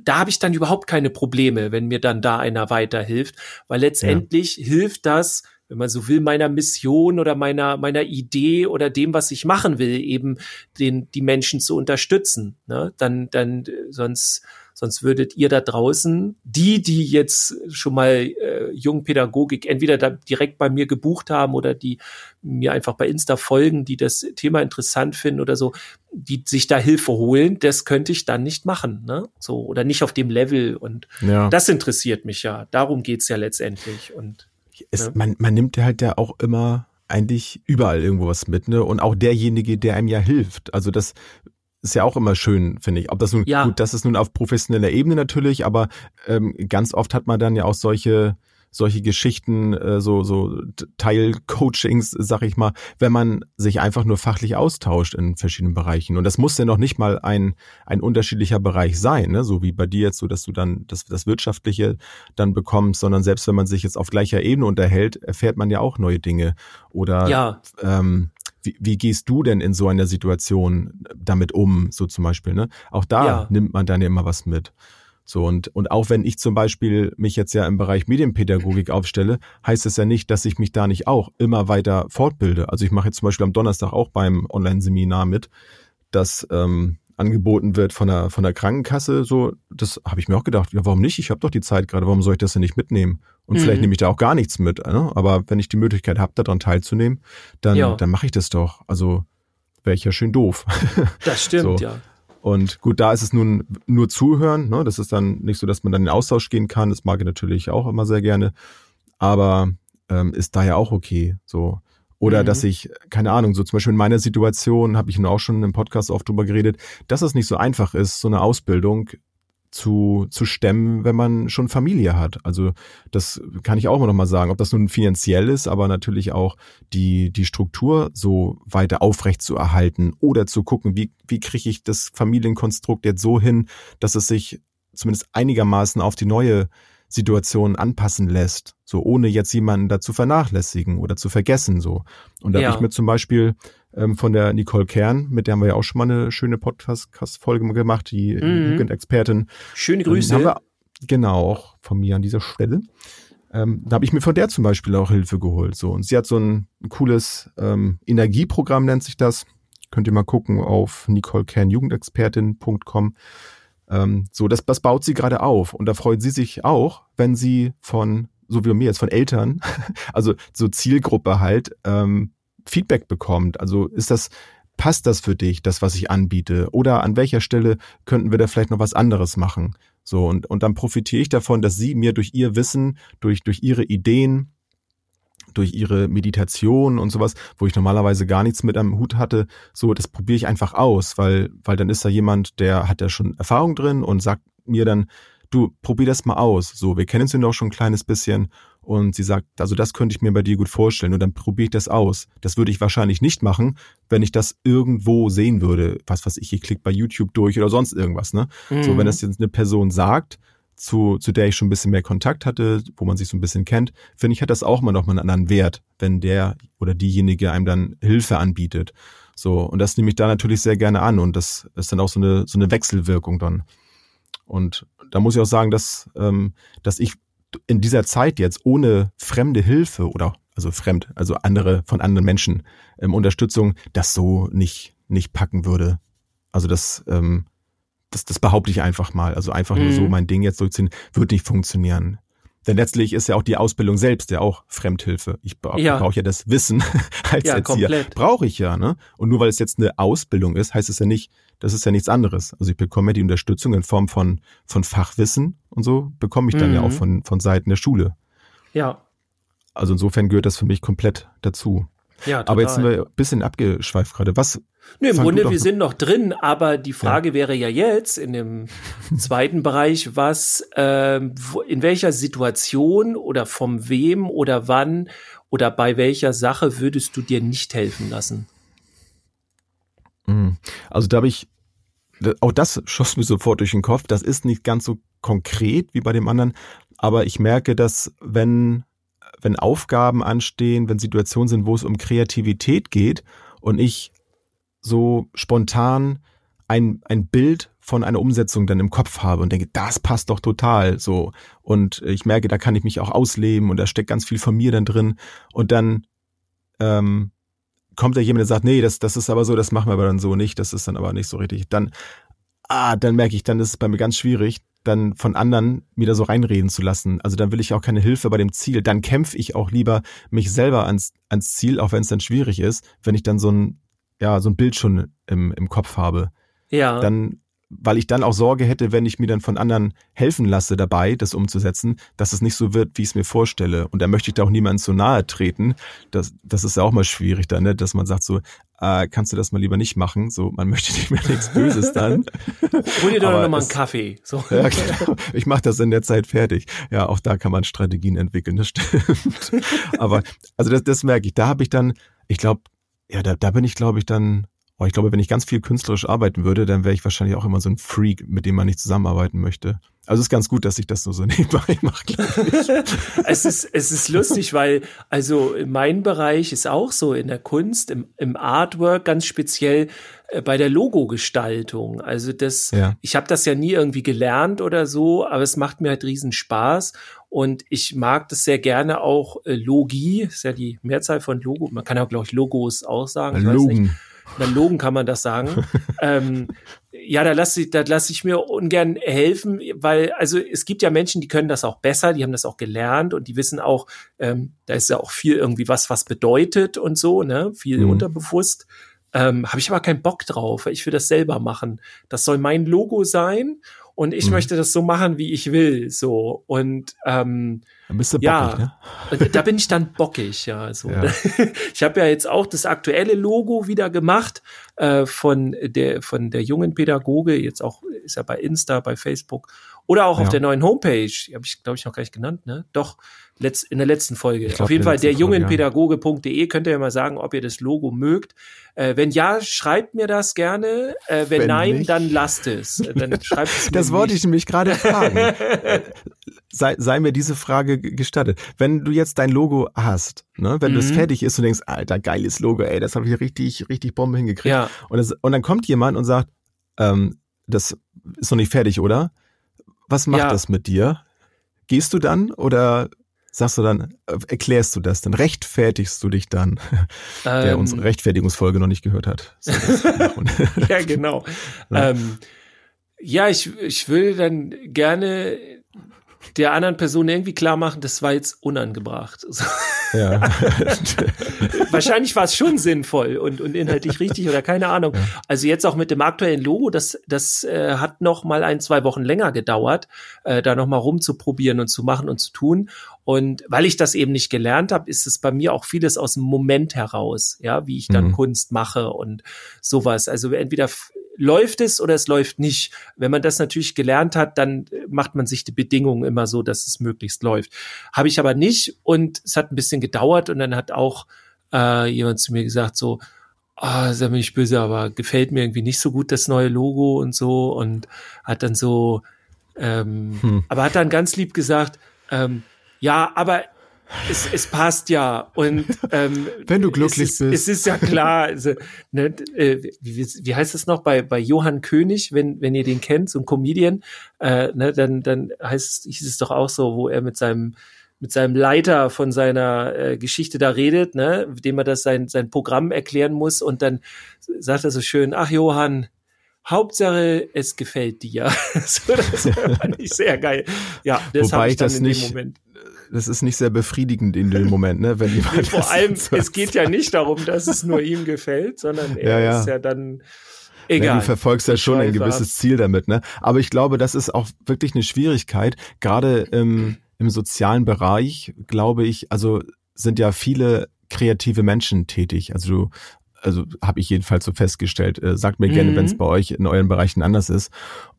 da habe ich dann überhaupt keine Probleme, wenn mir dann da einer weiterhilft, weil letztendlich ja. hilft das, wenn man so will, meiner Mission oder meiner meiner Idee oder dem, was ich machen will, eben den die Menschen zu unterstützen. Ne? Dann dann sonst Sonst würdet ihr da draußen, die, die jetzt schon mal äh, Jungpädagogik entweder da direkt bei mir gebucht haben oder die mir einfach bei Insta folgen, die das Thema interessant finden oder so, die sich da Hilfe holen, das könnte ich dann nicht machen, ne? So, oder nicht auf dem Level. Und ja. das interessiert mich ja. Darum geht's ja letztendlich. Und es, ne? man, man nimmt halt ja auch immer eigentlich überall irgendwo was mit, ne? Und auch derjenige, der einem ja hilft. Also das ist ja auch immer schön, finde ich. Ob das nun ja. gut, das ist nun auf professioneller Ebene natürlich, aber ähm, ganz oft hat man dann ja auch solche solche Geschichten, äh, so so Teilcoachings, sag ich mal, wenn man sich einfach nur fachlich austauscht in verschiedenen Bereichen. Und das muss ja noch nicht mal ein ein unterschiedlicher Bereich sein, ne? so wie bei dir jetzt, so dass du dann das das wirtschaftliche dann bekommst, sondern selbst wenn man sich jetzt auf gleicher Ebene unterhält, erfährt man ja auch neue Dinge oder ja. ähm, wie, wie gehst du denn in so einer Situation damit um, so zum Beispiel, ne? Auch da ja. nimmt man dann ja immer was mit. So, und, und auch wenn ich zum Beispiel mich jetzt ja im Bereich Medienpädagogik aufstelle, heißt es ja nicht, dass ich mich da nicht auch immer weiter fortbilde. Also ich mache jetzt zum Beispiel am Donnerstag auch beim Online-Seminar mit, dass ähm, angeboten wird von der, von der Krankenkasse, so, das habe ich mir auch gedacht, ja, warum nicht? Ich habe doch die Zeit gerade, warum soll ich das denn nicht mitnehmen? Und mhm. vielleicht nehme ich da auch gar nichts mit, ne? aber wenn ich die Möglichkeit habe, daran teilzunehmen, dann, ja. dann mache ich das doch. Also wäre ich ja schön doof. Das stimmt, so. ja. Und gut, da ist es nun nur zuhören, ne? das ist dann nicht so, dass man dann in den Austausch gehen kann, das mag ich natürlich auch immer sehr gerne, aber ähm, ist da ja auch okay, so. Oder mhm. dass ich, keine Ahnung, so zum Beispiel in meiner Situation, habe ich nun auch schon im Podcast oft drüber geredet, dass es nicht so einfach ist, so eine Ausbildung zu, zu stemmen, wenn man schon Familie hat. Also das kann ich auch immer noch mal sagen, ob das nun finanziell ist, aber natürlich auch die, die Struktur so weiter aufrecht zu erhalten oder zu gucken, wie, wie kriege ich das Familienkonstrukt jetzt so hin, dass es sich zumindest einigermaßen auf die neue Situationen anpassen lässt, so ohne jetzt jemanden dazu vernachlässigen oder zu vergessen, so. Und da ja. habe ich mir zum Beispiel ähm, von der Nicole Kern, mit der haben wir ja auch schon mal eine schöne Podcast-Folge gemacht, die mhm. Jugendexpertin. Schöne Grüße. Ähm, wir, genau, auch von mir an dieser Stelle. Ähm, da habe ich mir von der zum Beispiel auch Hilfe geholt. So. Und sie hat so ein, ein cooles ähm, Energieprogramm, nennt sich das. Könnt ihr mal gucken auf nicolekernjugendexpertin.com. Ähm, so, das, das baut sie gerade auf. Und da freut sie sich auch, wenn sie von, so wie mir jetzt, von Eltern, also so Zielgruppe halt, ähm, Feedback bekommt. Also ist das, passt das für dich, das, was ich anbiete? Oder an welcher Stelle könnten wir da vielleicht noch was anderes machen? So, und, und dann profitiere ich davon, dass sie mir durch ihr Wissen, durch, durch ihre Ideen, durch ihre Meditation und sowas, wo ich normalerweise gar nichts mit am Hut hatte, so, das probiere ich einfach aus, weil, weil dann ist da jemand, der hat ja schon Erfahrung drin und sagt mir dann, du, probier das mal aus. So, wir kennen uns ja noch schon ein kleines bisschen und sie sagt, also das könnte ich mir bei dir gut vorstellen und dann probiere ich das aus. Das würde ich wahrscheinlich nicht machen, wenn ich das irgendwo sehen würde. Was was ich, ich klicke bei YouTube durch oder sonst irgendwas, ne? Mhm. So, wenn mhm. das jetzt eine Person sagt, zu, zu der ich schon ein bisschen mehr Kontakt hatte, wo man sich so ein bisschen kennt, finde ich, hat das auch mal noch mal einen anderen Wert, wenn der oder diejenige einem dann Hilfe anbietet. So, und das nehme ich da natürlich sehr gerne an und das ist dann auch so eine, so eine Wechselwirkung dann. Und da muss ich auch sagen, dass, ähm, dass ich in dieser Zeit jetzt ohne fremde Hilfe oder also fremd, also andere von anderen Menschen ähm, Unterstützung, das so nicht nicht packen würde. Also das ähm, das, das behaupte ich einfach mal. Also einfach mhm. nur so mhm. mein Ding jetzt durchziehen, wird nicht funktionieren. Denn letztlich ist ja auch die Ausbildung selbst ja auch Fremdhilfe. Ich brauche ja. brauch ja das Wissen als ja, Erzieher. Brauche ich ja, ne? Und nur weil es jetzt eine Ausbildung ist, heißt es ja nicht, das ist ja nichts anderes. Also ich bekomme ja die Unterstützung in Form von, von Fachwissen und so bekomme ich dann mhm. ja auch mhm. von, von Seiten der Schule. Ja. also insofern gehört das für mich komplett dazu. Ja, total. Aber jetzt sind wir ein bisschen abgeschweift gerade. Was? Nö, im fang Grunde, wir sind noch drin, aber die Frage wäre ja jetzt in dem zweiten Bereich, was, wo, in welcher Situation oder vom wem oder wann oder bei welcher Sache würdest du dir nicht helfen lassen? Mhm. Also da habe ich, auch das schoss mir sofort durch den Kopf. Das ist nicht ganz so konkret wie bei dem anderen, aber ich merke, dass wenn, wenn Aufgaben anstehen, wenn Situationen sind, wo es um Kreativität geht und ich so spontan ein, ein Bild von einer Umsetzung dann im Kopf habe und denke, das passt doch total so. Und ich merke, da kann ich mich auch ausleben und da steckt ganz viel von mir dann drin. Und dann ähm, kommt da jemand, der sagt, nee, das, das ist aber so, das machen wir aber dann so nicht, das ist dann aber nicht so richtig. Dann, ah, dann merke ich, dann ist es bei mir ganz schwierig, dann von anderen mir da so reinreden zu lassen. Also dann will ich auch keine Hilfe bei dem Ziel. Dann kämpfe ich auch lieber mich selber ans, ans Ziel, auch wenn es dann schwierig ist, wenn ich dann so ein, ja, so ein Bild schon im, im Kopf habe Ja. dann, weil ich dann auch Sorge hätte, wenn ich mir dann von anderen helfen lasse dabei, das umzusetzen, dass es nicht so wird, wie ich es mir vorstelle. Und da möchte ich da auch niemandem zu nahe treten. Das, das ist ja auch mal schwierig dann, ne? dass man sagt so, äh, kannst du das mal lieber nicht machen? So, man möchte nicht mehr nichts Böses dann. Hol dir doch aber noch mal einen Kaffee. So. Ja, genau. Ich mache das in der Zeit fertig. Ja, auch da kann man Strategien entwickeln, das stimmt. Aber also das, das merke ich. Da habe ich dann, ich glaube, ja, da, da bin ich, glaube ich, dann, oh, ich glaube, wenn ich ganz viel künstlerisch arbeiten würde, dann wäre ich wahrscheinlich auch immer so ein Freak, mit dem man nicht zusammenarbeiten möchte. Also es ist ganz gut, dass ich das nur so nebenbei mache, glaube ich. es ist, es ist lustig, weil also mein Bereich ist auch so in der Kunst, im, im Artwork ganz speziell äh, bei der Logogestaltung. Also das, Ja. ich habe das ja nie irgendwie gelernt oder so, aber es macht mir halt riesen Spaß und ich mag das sehr gerne auch äh, Logi, ist ja die Mehrzahl von Logo. Man kann ja glaube ich Logos auch sagen. ich weiß nicht. Logen. Na, Logen kann man das sagen. ähm, ja, da lasse ich, da lasse ich mir ungern helfen, weil, also es gibt ja Menschen, die können das auch besser, die haben das auch gelernt und die wissen auch, ähm, da ist ja auch viel irgendwie was, was bedeutet und so, ne? Viel Mhm. unterbewusst. Ähm, Habe ich aber keinen Bock drauf, weil ich will das selber machen. Das soll mein Logo sein und ich Mhm. möchte das so machen, wie ich will. So. Und ähm, Dann bist du Ja. bockig, ne? da bin ich dann bockig, ja. So. Ja. Ich habe ja jetzt auch das aktuelle Logo wieder gemacht äh, von der von der jungen Pädagoge, jetzt auch ist ja bei Insta, bei Facebook oder auch auf Ja. der neuen Homepage. Die habe ich glaube ich noch gar nicht genannt, ne? Doch letzt, in der letzten Folge. Glaub, auf jeden Fall letzten der Folge, ja. jungenpädagoge.de könnt ihr ja mal sagen, ob ihr das Logo mögt. Äh, wenn ja, schreibt mir das gerne. Äh, wenn, Wenn nein, nicht. dann lasst es. Äh, Dann schreibt es mir Das wollte ich nämlich gerade fragen. Äh, sei, sei mir diese Frage gestattet. Wenn du jetzt dein Logo hast, ne, wenn das Mhm. fertig ist und denkst, alter, geiles Logo, ey, das habe ich richtig, richtig Bombe hingekriegt. Ja. Und, das, und dann kommt jemand und sagt, ähm, das ist noch nicht fertig, oder? Was macht Ja. das mit dir? Gehst du dann oder sagst du dann, äh, erklärst du das dann? Rechtfertigst du dich dann, der Ähm, unsere Rechtfertigungsfolge noch nicht gehört hat? Ja, genau. Ja. Ähm, ja, ich, ich will dann gerne der anderen Person irgendwie klar machen, das war jetzt unangebracht. Ja. Wahrscheinlich war es schon sinnvoll und, und inhaltlich richtig oder keine Ahnung. Also jetzt auch mit dem aktuellen Logo, das, das äh, hat noch mal ein, zwei Wochen länger gedauert, äh, da noch mal rumzuprobieren und zu machen und zu tun. Und weil ich das eben nicht gelernt habe, ist es bei mir auch vieles aus dem Moment heraus, ja, wie ich dann Mhm. Kunst mache und sowas. Also entweder läuft es oder es läuft nicht. Wenn man das natürlich gelernt hat, dann macht man sich die Bedingungen immer so, dass es möglichst läuft. Habe ich aber nicht und es hat ein bisschen gedauert und dann hat auch äh, jemand zu mir gesagt so, ah, sei mir nicht böse, aber gefällt mir irgendwie nicht so gut das neue Logo und so und hat dann so, ähm, Hm. aber hat dann ganz lieb gesagt, ähm, ja, aber es, es passt ja und ähm, Wenn du glücklich es ist, bist. Es ist ja klar, also, ne, äh, wie, wie heißt es noch bei bei Johann König, wenn wenn ihr den kennt, so ein Comedian, äh, ne, dann dann heißt es, hieß es doch auch so, wo er mit seinem mit seinem Leiter von seiner äh, Geschichte da redet, ne, dem er das sein sein Programm erklären muss und dann sagt er so schön, ach Johann, Hauptsache es gefällt dir. so, das fand ich sehr geil. Ja, das habe ich dann das in nicht- dem Moment. Das ist nicht sehr befriedigend in dem Moment, ne? Wenn jemand Vor allem, so- es geht ja nicht darum, dass es nur ihm gefällt, sondern er Ja, ja. ist ja dann Ja, egal. du verfolgst ja schon ein gewisses Ziel damit, ne? Aber ich glaube, das ist auch wirklich eine Schwierigkeit, gerade im, im sozialen Bereich, glaube ich, also sind ja viele kreative Menschen tätig. Also du, also habe ich jedenfalls so festgestellt. Äh, sagt mir mhm. gerne, wenn es bei euch in euren Bereichen anders ist.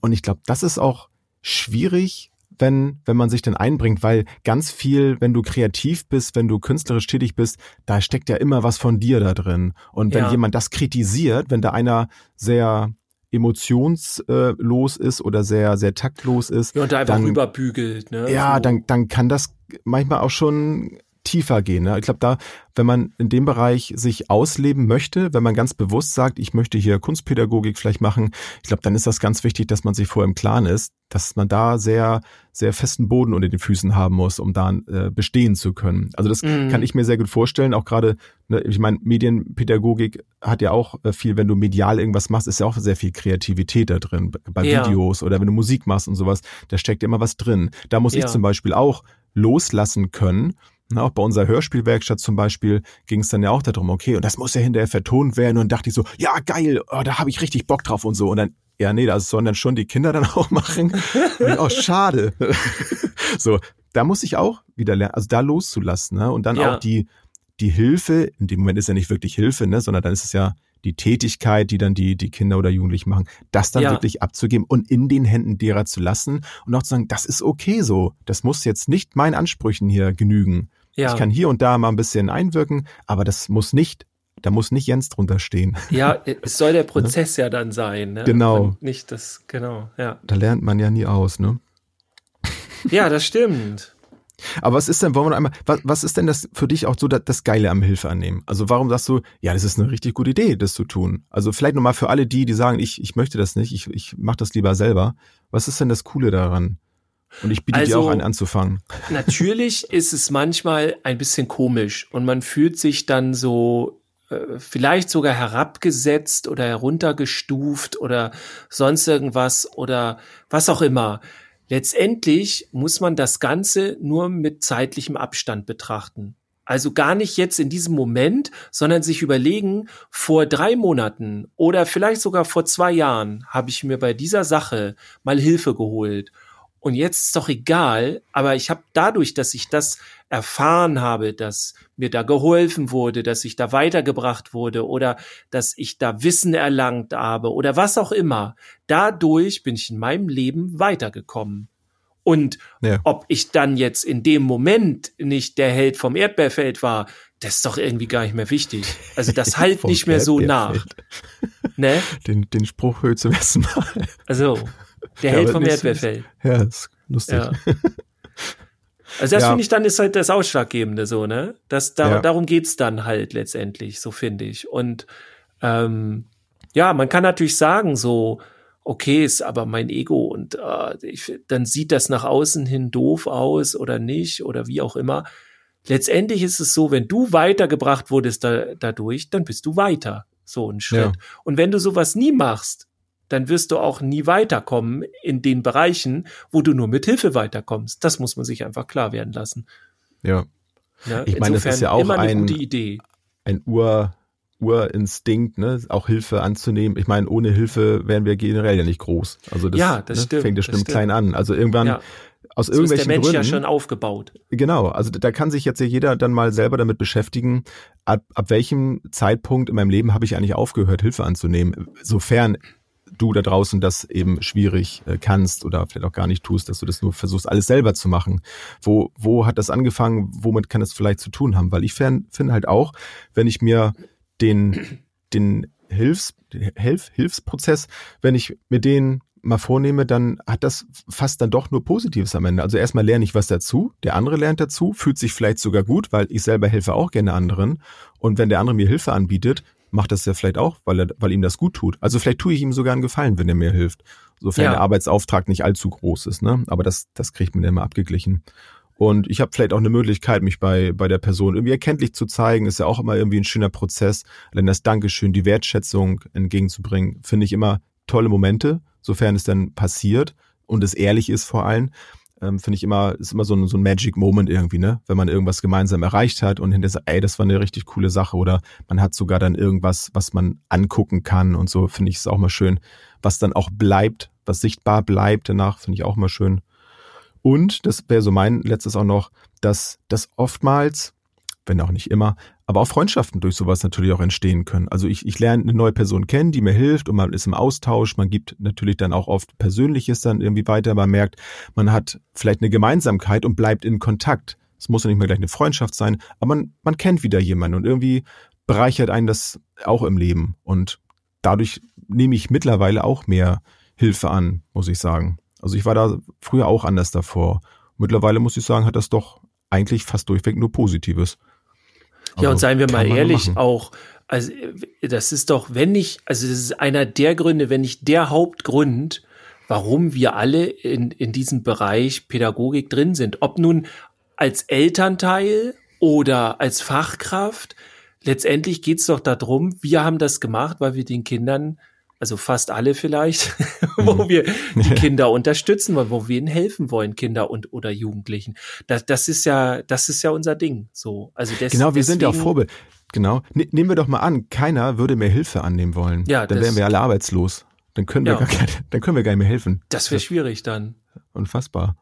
Und ich glaube, das ist auch schwierig, wenn, wenn man sich denn einbringt, weil ganz viel, wenn du kreativ bist, wenn du künstlerisch tätig bist, da steckt ja immer was von dir da drin. Und wenn ja. jemand das kritisiert, wenn da einer sehr emotionslos ist oder sehr, sehr taktlos ist. Ja, und da einfach dann, rüberbügelt, ne? Ja, so. dann, dann kann das manchmal auch schon tiefer gehen. Ne? Ich glaube, da, wenn man in dem Bereich sich ausleben möchte, wenn man ganz bewusst sagt, ich möchte hier Kunstpädagogik vielleicht machen, ich glaube, dann ist das ganz wichtig, dass man sich vorher im Klaren ist, dass man da sehr, sehr festen Boden unter den Füßen haben muss, um da äh, bestehen zu können. Also das mm. kann ich mir sehr gut vorstellen. Auch gerade, ne, ich meine, Medienpädagogik hat ja auch äh, viel, wenn du medial irgendwas machst, ist ja auch sehr viel Kreativität da drin. Bei ja. Videos oder wenn du Musik machst und sowas, da steckt immer was drin. Da muss ja. ich zum Beispiel auch loslassen können auch bei unserer Hörspielwerkstatt zum Beispiel ging es dann ja auch darum, okay, und das muss ja hinterher vertont werden. Und dachte ich so, ja, geil, oh, da habe ich richtig Bock drauf und so. Und dann, ja, nee, das sollen dann schon die Kinder dann auch machen. oh, schade. so, da muss ich auch wieder lernen, also da loszulassen, ne? Und dann ja. auch die, die Hilfe, in dem Moment ist ja nicht wirklich Hilfe, ne, sondern dann ist es ja die Tätigkeit, die dann die, die Kinder oder Jugendlichen machen, das dann ja. wirklich abzugeben und in den Händen derer zu lassen und auch zu sagen, das ist okay so. Das muss jetzt nicht meinen Ansprüchen hier genügen. Ja. Ich kann hier und da mal ein bisschen einwirken, aber das muss nicht, da muss nicht Jens drunter stehen. Ja, es soll der Prozess ja dann sein. Ne? Genau. Und nicht das, genau, ja. Da lernt man ja nie aus, ne? Ja, das stimmt. Aber was ist denn, wollen wir einmal, was, was ist denn das für dich auch so das, das Geile am Hilfe annehmen? Also warum sagst du, ja, das ist eine richtig gute Idee, das zu tun? Also vielleicht nochmal für alle die, die sagen, ich, ich möchte das nicht, ich, ich mache das lieber selber. Was ist denn das Coole daran? Und ich biete also, dir auch an, anzufangen. Natürlich ist es manchmal ein bisschen komisch und man fühlt sich dann so äh, vielleicht sogar herabgesetzt oder heruntergestuft oder sonst irgendwas oder was auch immer. Letztendlich muss man das Ganze nur mit zeitlichem Abstand betrachten. Also gar nicht jetzt in diesem Moment, sondern sich überlegen, vor drei Monaten oder vielleicht sogar vor zwei Jahren habe ich mir bei dieser Sache mal Hilfe geholt und jetzt ist doch egal, aber ich habe dadurch, dass ich das erfahren habe, dass mir da geholfen wurde, dass ich da weitergebracht wurde oder dass ich da Wissen erlangt habe oder was auch immer, dadurch bin ich in meinem Leben weitergekommen. Und ja. ob ich dann jetzt in dem Moment nicht der Held vom Erdbeerfeld war, das ist doch irgendwie gar nicht mehr wichtig. Also das halt nicht mehr so nach. Ne? Den, den Spruch höre zum ersten Mal. Also, der Held vom Erdbeerfeld. Ja, ist lustig. Ja. Also das ja. finde ich dann ist halt das Ausschlaggebende so, ne? Das, da, ja. Darum geht's dann halt letztendlich, so finde ich. Und ähm, ja, man kann natürlich sagen, so, okay, ist aber mein Ego und äh, ich, dann sieht das nach außen hin doof aus oder nicht oder wie auch immer. Letztendlich ist es so, wenn du weitergebracht wurdest da, dadurch, dann bist du weiter. So ein Schritt. Ja. Und wenn du sowas nie machst, dann wirst du auch nie weiterkommen in den Bereichen, wo du nur mit Hilfe weiterkommst. Das muss man sich einfach klar werden lassen. Ja. ja ich meine, das ist ja auch ein, ein Ur, Urinstinkt, ne, auch Hilfe anzunehmen. Ich meine, ohne Hilfe wären wir generell ja nicht groß. Also das, ja, das ne, stimmt, fängt ja schon klein an. Also irgendwann ja. aus so irgendwelchen ist der Mensch Gründen, ja schon aufgebaut. Genau, also da kann sich jetzt ja jeder dann mal selber damit beschäftigen, ab, ab welchem Zeitpunkt in meinem Leben habe ich eigentlich aufgehört, Hilfe anzunehmen, sofern du da draußen das eben schwierig äh, kannst oder vielleicht auch gar nicht tust, dass du das nur versuchst, alles selber zu machen. Wo, wo hat das angefangen? Womit kann das vielleicht zu tun haben? Weil ich finde halt auch, wenn ich mir den, den Hilfs, Hilf, Hilfsprozess, wenn ich mir den mal vornehme, dann hat das fast dann doch nur Positives am Ende. Also erstmal lerne ich was dazu, der andere lernt dazu, fühlt sich vielleicht sogar gut, weil ich selber helfe auch gerne anderen. Und wenn der andere mir Hilfe anbietet, macht das ja vielleicht auch, weil, er, weil ihm das gut tut. Also vielleicht tue ich ihm sogar einen Gefallen, wenn er mir hilft. Sofern ja. der Arbeitsauftrag nicht allzu groß ist. Ne? Aber das, das kriegt man immer abgeglichen. Und ich habe vielleicht auch eine Möglichkeit, mich bei, bei der Person irgendwie erkenntlich zu zeigen. Ist ja auch immer irgendwie ein schöner Prozess. Denn das Dankeschön, die Wertschätzung entgegenzubringen, finde ich immer tolle Momente, sofern es dann passiert und es ehrlich ist vor allem ähm, finde ich immer, ist immer so ein, so ein Magic Moment irgendwie, ne? Wenn man irgendwas gemeinsam erreicht hat und hinterher sagt, ey, das war eine richtig coole Sache oder man hat sogar dann irgendwas, was man angucken kann und so, finde ich es auch mal schön. Was dann auch bleibt, was sichtbar bleibt danach, finde ich auch mal schön. Und, das wäre so mein letztes auch noch, dass das oftmals wenn auch nicht immer, aber auch Freundschaften durch sowas natürlich auch entstehen können. Also ich, ich lerne eine neue Person kennen, die mir hilft und man ist im Austausch, man gibt natürlich dann auch oft Persönliches dann irgendwie weiter, man merkt, man hat vielleicht eine Gemeinsamkeit und bleibt in Kontakt. Es muss ja nicht mehr gleich eine Freundschaft sein, aber man, man kennt wieder jemanden und irgendwie bereichert einen das auch im Leben und dadurch nehme ich mittlerweile auch mehr Hilfe an, muss ich sagen. Also ich war da früher auch anders davor. Mittlerweile muss ich sagen, hat das doch eigentlich fast durchweg nur Positives. Also ja, und seien wir mal ehrlich, auch, also das ist doch, wenn nicht, also das ist einer der Gründe, wenn nicht der Hauptgrund, warum wir alle in, in diesem Bereich Pädagogik drin sind. Ob nun als Elternteil oder als Fachkraft, letztendlich geht's doch darum, wir haben das gemacht, weil wir den Kindern also fast alle vielleicht, wo mhm. wir die Kinder unterstützen wollen, wo wir ihnen helfen wollen, Kinder und oder Jugendlichen. Das, das ist ja, das ist ja unser Ding. So, also des, genau, wir deswegen, sind ja auch Vorbild. Genau. nehmen wir doch mal an, keiner würde mehr Hilfe annehmen wollen. Ja, dann das, wären wir alle arbeitslos. Dann können wir ja. gar dann können wir gar nicht mehr helfen. Das wäre schwierig dann. Unfassbar.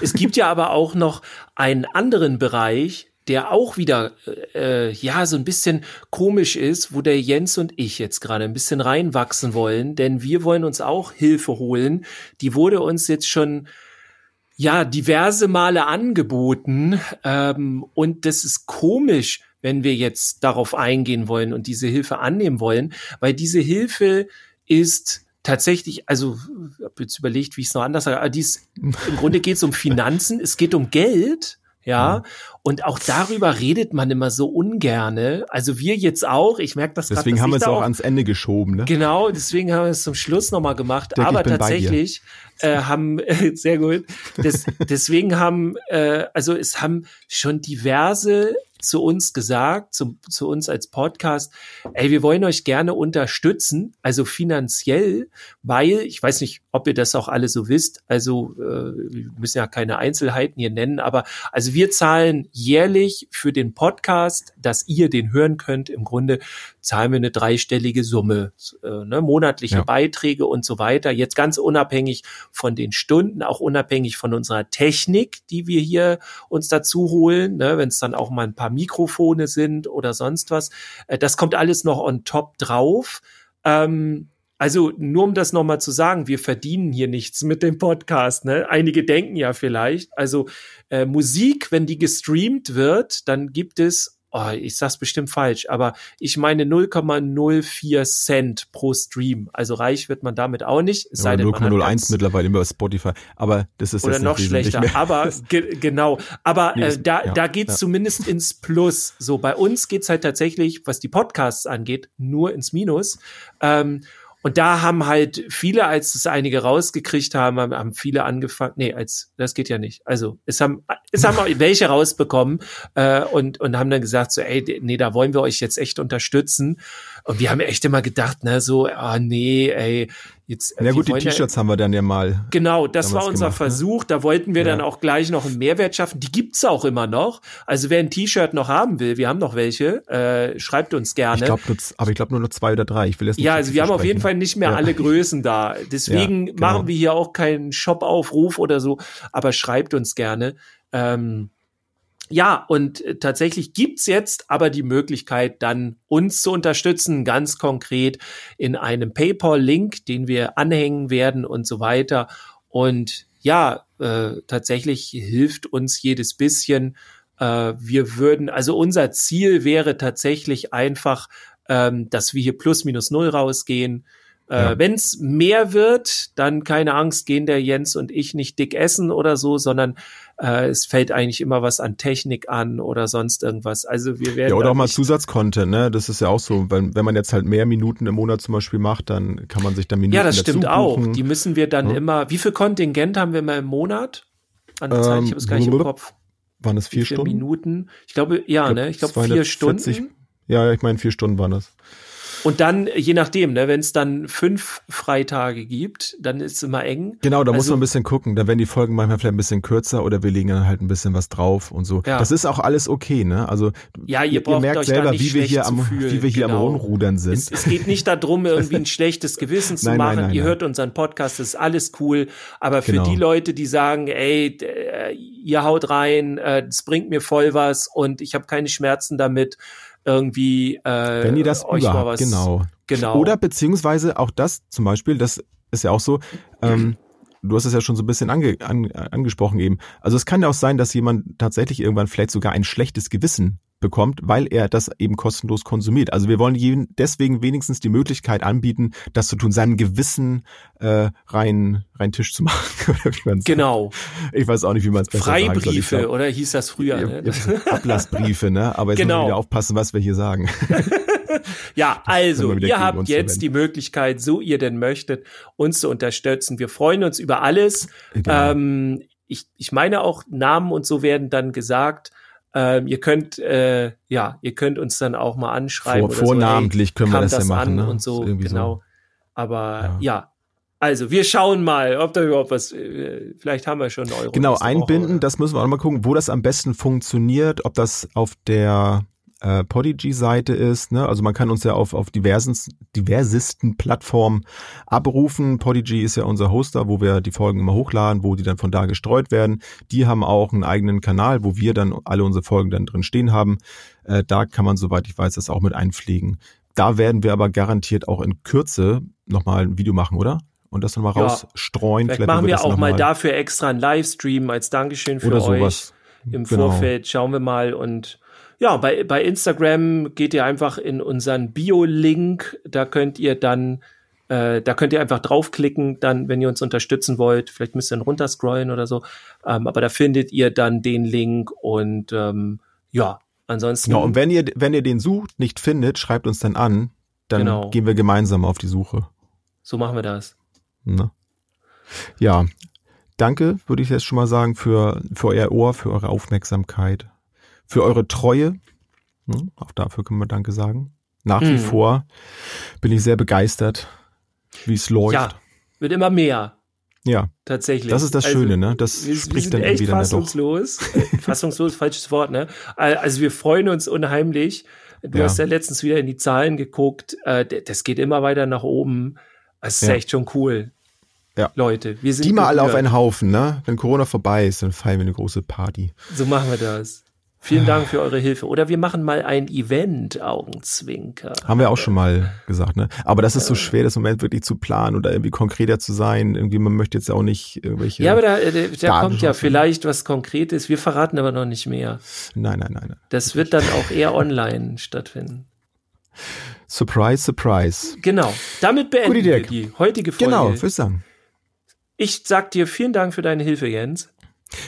Es gibt ja aber auch noch einen anderen Bereich, der auch wieder äh, ja so ein bisschen komisch ist, wo der Jens und ich jetzt gerade ein bisschen reinwachsen wollen, denn wir wollen uns auch Hilfe holen. Die wurde uns jetzt schon ja diverse Male angeboten. Ähm, und das ist komisch, wenn wir jetzt darauf eingehen wollen und diese Hilfe annehmen wollen, weil diese Hilfe ist tatsächlich, also ich habe jetzt überlegt, wie ich es noch anders sage, aber dies, im Grunde geht es um Finanzen, es geht um Geld ja, und auch darüber redet man immer so ungerne. Also wir jetzt auch. Ich merke das gerade. Deswegen haben wir es auch ans Ende geschoben, ne? Genau, deswegen haben wir es zum Schluss nochmal gemacht. Denke, Aber tatsächlich äh, haben äh, sehr gut. Des, deswegen haben äh, also es haben schon diverse zu uns gesagt, zu, zu uns als Podcast, ey, wir wollen euch gerne unterstützen, also finanziell, weil, ich weiß nicht, ob ihr das auch alle so wisst, also äh, wir müssen ja keine Einzelheiten hier nennen, aber also wir zahlen jährlich für den Podcast, dass ihr den hören könnt, im Grunde zahlen wir eine dreistellige Summe, äh, ne, monatliche ja. Beiträge und so weiter. Jetzt ganz unabhängig von den Stunden, auch unabhängig von unserer Technik, die wir hier uns dazu holen, ne, wenn es dann auch mal ein paar Mikrofone sind oder sonst was. Äh, das kommt alles noch on top drauf. Ähm, also nur um das nochmal zu sagen, wir verdienen hier nichts mit dem Podcast. Ne? Einige denken ja vielleicht, also äh, Musik, wenn die gestreamt wird, dann gibt es oh, ich sag's bestimmt falsch, aber ich meine 0,04 Cent pro Stream. Also reich wird man damit auch nicht. Ja, 0,01 mittlerweile über Spotify, aber das ist oder noch schlechter. Aber ge genau, aber äh, da ja, da geht's ja. zumindest ins Plus. So bei uns geht's halt tatsächlich, was die Podcasts angeht, nur ins Minus. Ähm, und da haben halt viele, als es einige rausgekriegt haben, haben viele angefangen, nee, als das geht ja nicht. Also es haben es haben auch welche rausbekommen äh, und und haben dann gesagt so, ey, nee, da wollen wir euch jetzt echt unterstützen. Und wir haben echt immer gedacht, ne, so, ah nee, ey, Jetzt, ja gut, die T-Shirts ja, haben wir dann ja mal. Genau, das war unser gemacht, ne? Versuch. Ne? Da wollten wir ja. dann auch gleich noch einen Mehrwert schaffen. Die gibt's auch immer noch. Also wer ein T-Shirt noch haben will, wir haben noch welche, äh, schreibt uns gerne. Ich glaube, aber ich glaube nur noch zwei oder drei. Ich will jetzt nicht Ja, also wir haben auf jeden Fall nicht mehr ja. alle Größen da. Deswegen genau. machen wir hier auch keinen Shop-Aufruf oder so. Aber schreibt uns gerne. Ähm, ja, und äh, tatsächlich gibt's jetzt aber die Möglichkeit, dann uns zu unterstützen, ganz konkret in einem PayPal-Link, den wir anhängen werden und so weiter. Und ja, äh, tatsächlich hilft uns jedes bisschen. Äh, wir würden, also unser Ziel wäre tatsächlich einfach, ähm, dass wir hier plus minus null rausgehen. Äh, ja. Wenn es mehr wird, dann keine Angst, gehen der Jens und ich nicht dick essen oder so, sondern äh, es fällt eigentlich immer was an Technik an oder sonst irgendwas. Also wir werden. Ja, oder auch mal Zusatzcontent, ne? Das ist ja auch so, wenn, wenn man jetzt halt mehr Minuten im Monat zum Beispiel macht, dann kann man sich dann Minuten Ja, das stimmt auch. Die müssen wir dann ja. immer. Wie viel Kontingent haben wir immer im Monat? An der Zeit, ich habe es gar nicht im Kopf. Waren es vier Stunden? Minuten? Ich glaube, ja, ich glaub, ne? Ich glaube vier Stunden. Ja, ich meine, vier Stunden waren das. Und dann, je nachdem, ne, wenn es dann fünf Freitage gibt, dann ist es immer eng. Genau, da muss Also- man ein bisschen gucken. Da werden die Folgen manchmal vielleicht ein bisschen kürzer oder wir legen dann halt ein bisschen was drauf und so. Ja. Das ist auch alles okay, ne? Also Ja, ihr braucht merkt selber, nicht wie wir hier am, fühlen, wie wir hier genau. am Rumrudern sind. Es, es geht nicht darum, irgendwie ein schlechtes Gewissen zu Nein, machen. nein, ihr nein. hört unseren Podcast, das ist alles cool. Aber für Genau. die Leute, die sagen, ey, äh, ihr haut rein, äh, es bringt mir voll was und ich habe keine Schmerzen damit, irgendwie äh, Wenn ihr das euch überhaupt, was, genau. genau. Oder beziehungsweise auch das zum Beispiel, das ist ja auch so, ähm, du hast es ja schon so ein bisschen ange, an, angesprochen eben. Also es kann ja auch sein, dass jemand tatsächlich irgendwann vielleicht sogar ein schlechtes Gewissen bekommt, weil er das eben kostenlos konsumiert. Also wir wollen jedem deswegen wenigstens die Möglichkeit anbieten, das zu tun, seinem Gewissen äh, rein rein Tisch zu machen. Genau. Ich weiß auch nicht, wie man es besser Freibriefe, glaub, oder hieß das früher? Ne? Ablassbriefe, ne? Aber jetzt müssen Genau. wir wieder aufpassen, was wir hier sagen. Ja, also, ihr habt jetzt die Möglichkeit, so ihr denn möchtet, uns zu unterstützen. Wir freuen uns über alles. Genau. Ähm, ich, ich meine auch Namen und so werden dann gesagt. Ähm, ihr könnt, äh, ja, ihr könnt uns dann auch mal anschreiben. Vor, oder so, vornamentlich hey, können wir kam das, ja machen, ne? und so, genau. Aber Ja. ja. also wir schauen mal, ob da überhaupt was, äh, vielleicht haben wir schon einen Euro. Genau, Woche, einbinden, oder? das müssen wir auch mal gucken, wo das am besten funktioniert, ob das auf der äh, Podigy-Seite ist. Ne? Also man kann uns ja auf, auf diversen, diversesten Plattformen abrufen. Podigy ist ja unser Hoster, wo wir die Folgen immer hochladen, wo die dann von da gestreut werden. Die haben auch einen eigenen Kanal, wo wir dann alle unsere Folgen dann drin stehen haben. Äh, da kann man, soweit ich weiß, das auch mit einpflegen. Da werden wir aber garantiert auch in Kürze nochmal ein Video machen, oder? Und das nochmal Ja. rausstreuen. Vielleicht werden machen wir das auch mal dafür extra einen Livestream als Dankeschön für oder euch. sowas. im Genau. Vorfeld. Schauen wir mal. Und ja, bei, bei Instagram geht ihr einfach in unseren Bio-Link. Da könnt ihr dann, äh, da könnt ihr einfach draufklicken, dann, wenn ihr uns unterstützen wollt. Vielleicht müsst ihr dann runterscrollen oder so. Ähm, aber da findet ihr dann den Link und ähm, ja, ansonsten. Genau, und wenn ihr, wenn ihr den sucht, nicht findet, schreibt uns dann an. Dann Genau. gehen wir gemeinsam auf die Suche. so machen wir das. Ne? Ja, danke, würde ich jetzt schon mal sagen, für, für euer Ohr, für eure Aufmerksamkeit, für eure Treue. Ne? Auch dafür können wir Danke sagen. Nach wie Mhm. vor bin ich sehr begeistert, wie es läuft. Ja, wird immer mehr. ja, Tatsächlich. das ist das Also, Schöne, ne? Das wir, wir spricht sind dann echt dann ja doch. fassungslos. Äh, fassungslos, falsches Wort, ne? Also wir freuen uns unheimlich. Du Ja. hast ja letztens wieder in die Zahlen geguckt. Äh, Das geht immer weiter nach oben. Das ist Ja. echt schon cool. Ja. Leute, wir sind Die mal alle auf einen Haufen, ne? Wenn Corona vorbei ist, dann feiern wir eine große Party. So machen wir das. Vielen Dank für eure Hilfe. Oder wir machen mal ein Event, Augenzwinker. Haben wir auch schon mal gesagt, ne? Aber das ist so schwer, das Moment wirklich zu planen oder irgendwie konkreter zu sein. Irgendwie, man möchte jetzt auch nicht irgendwelche. Ja, aber da, äh, da kommt ja vielleicht was Konkretes. Wir verraten aber noch nicht mehr. Nein, nein, nein, nein. Das wird dann auch eher online stattfinden. Surprise, surprise. Genau. Damit beenden wir die heutige Folge. Genau, würde ich sagen. Ich sag dir vielen Dank für deine Hilfe, Jens.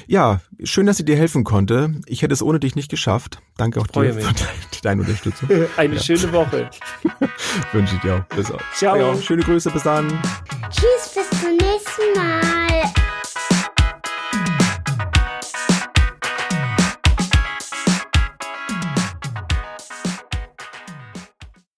Ja, schön, dass ich dir helfen konnte. Ich hätte es ohne dich nicht geschafft. Danke auch dir mich. für deine, deine Unterstützung. Eine schöne Woche. Wünsche ich dir auch. Bis auch. Ciao. Ja, schöne Grüße, bis dann. Tschüss, bis zum nächsten Mal.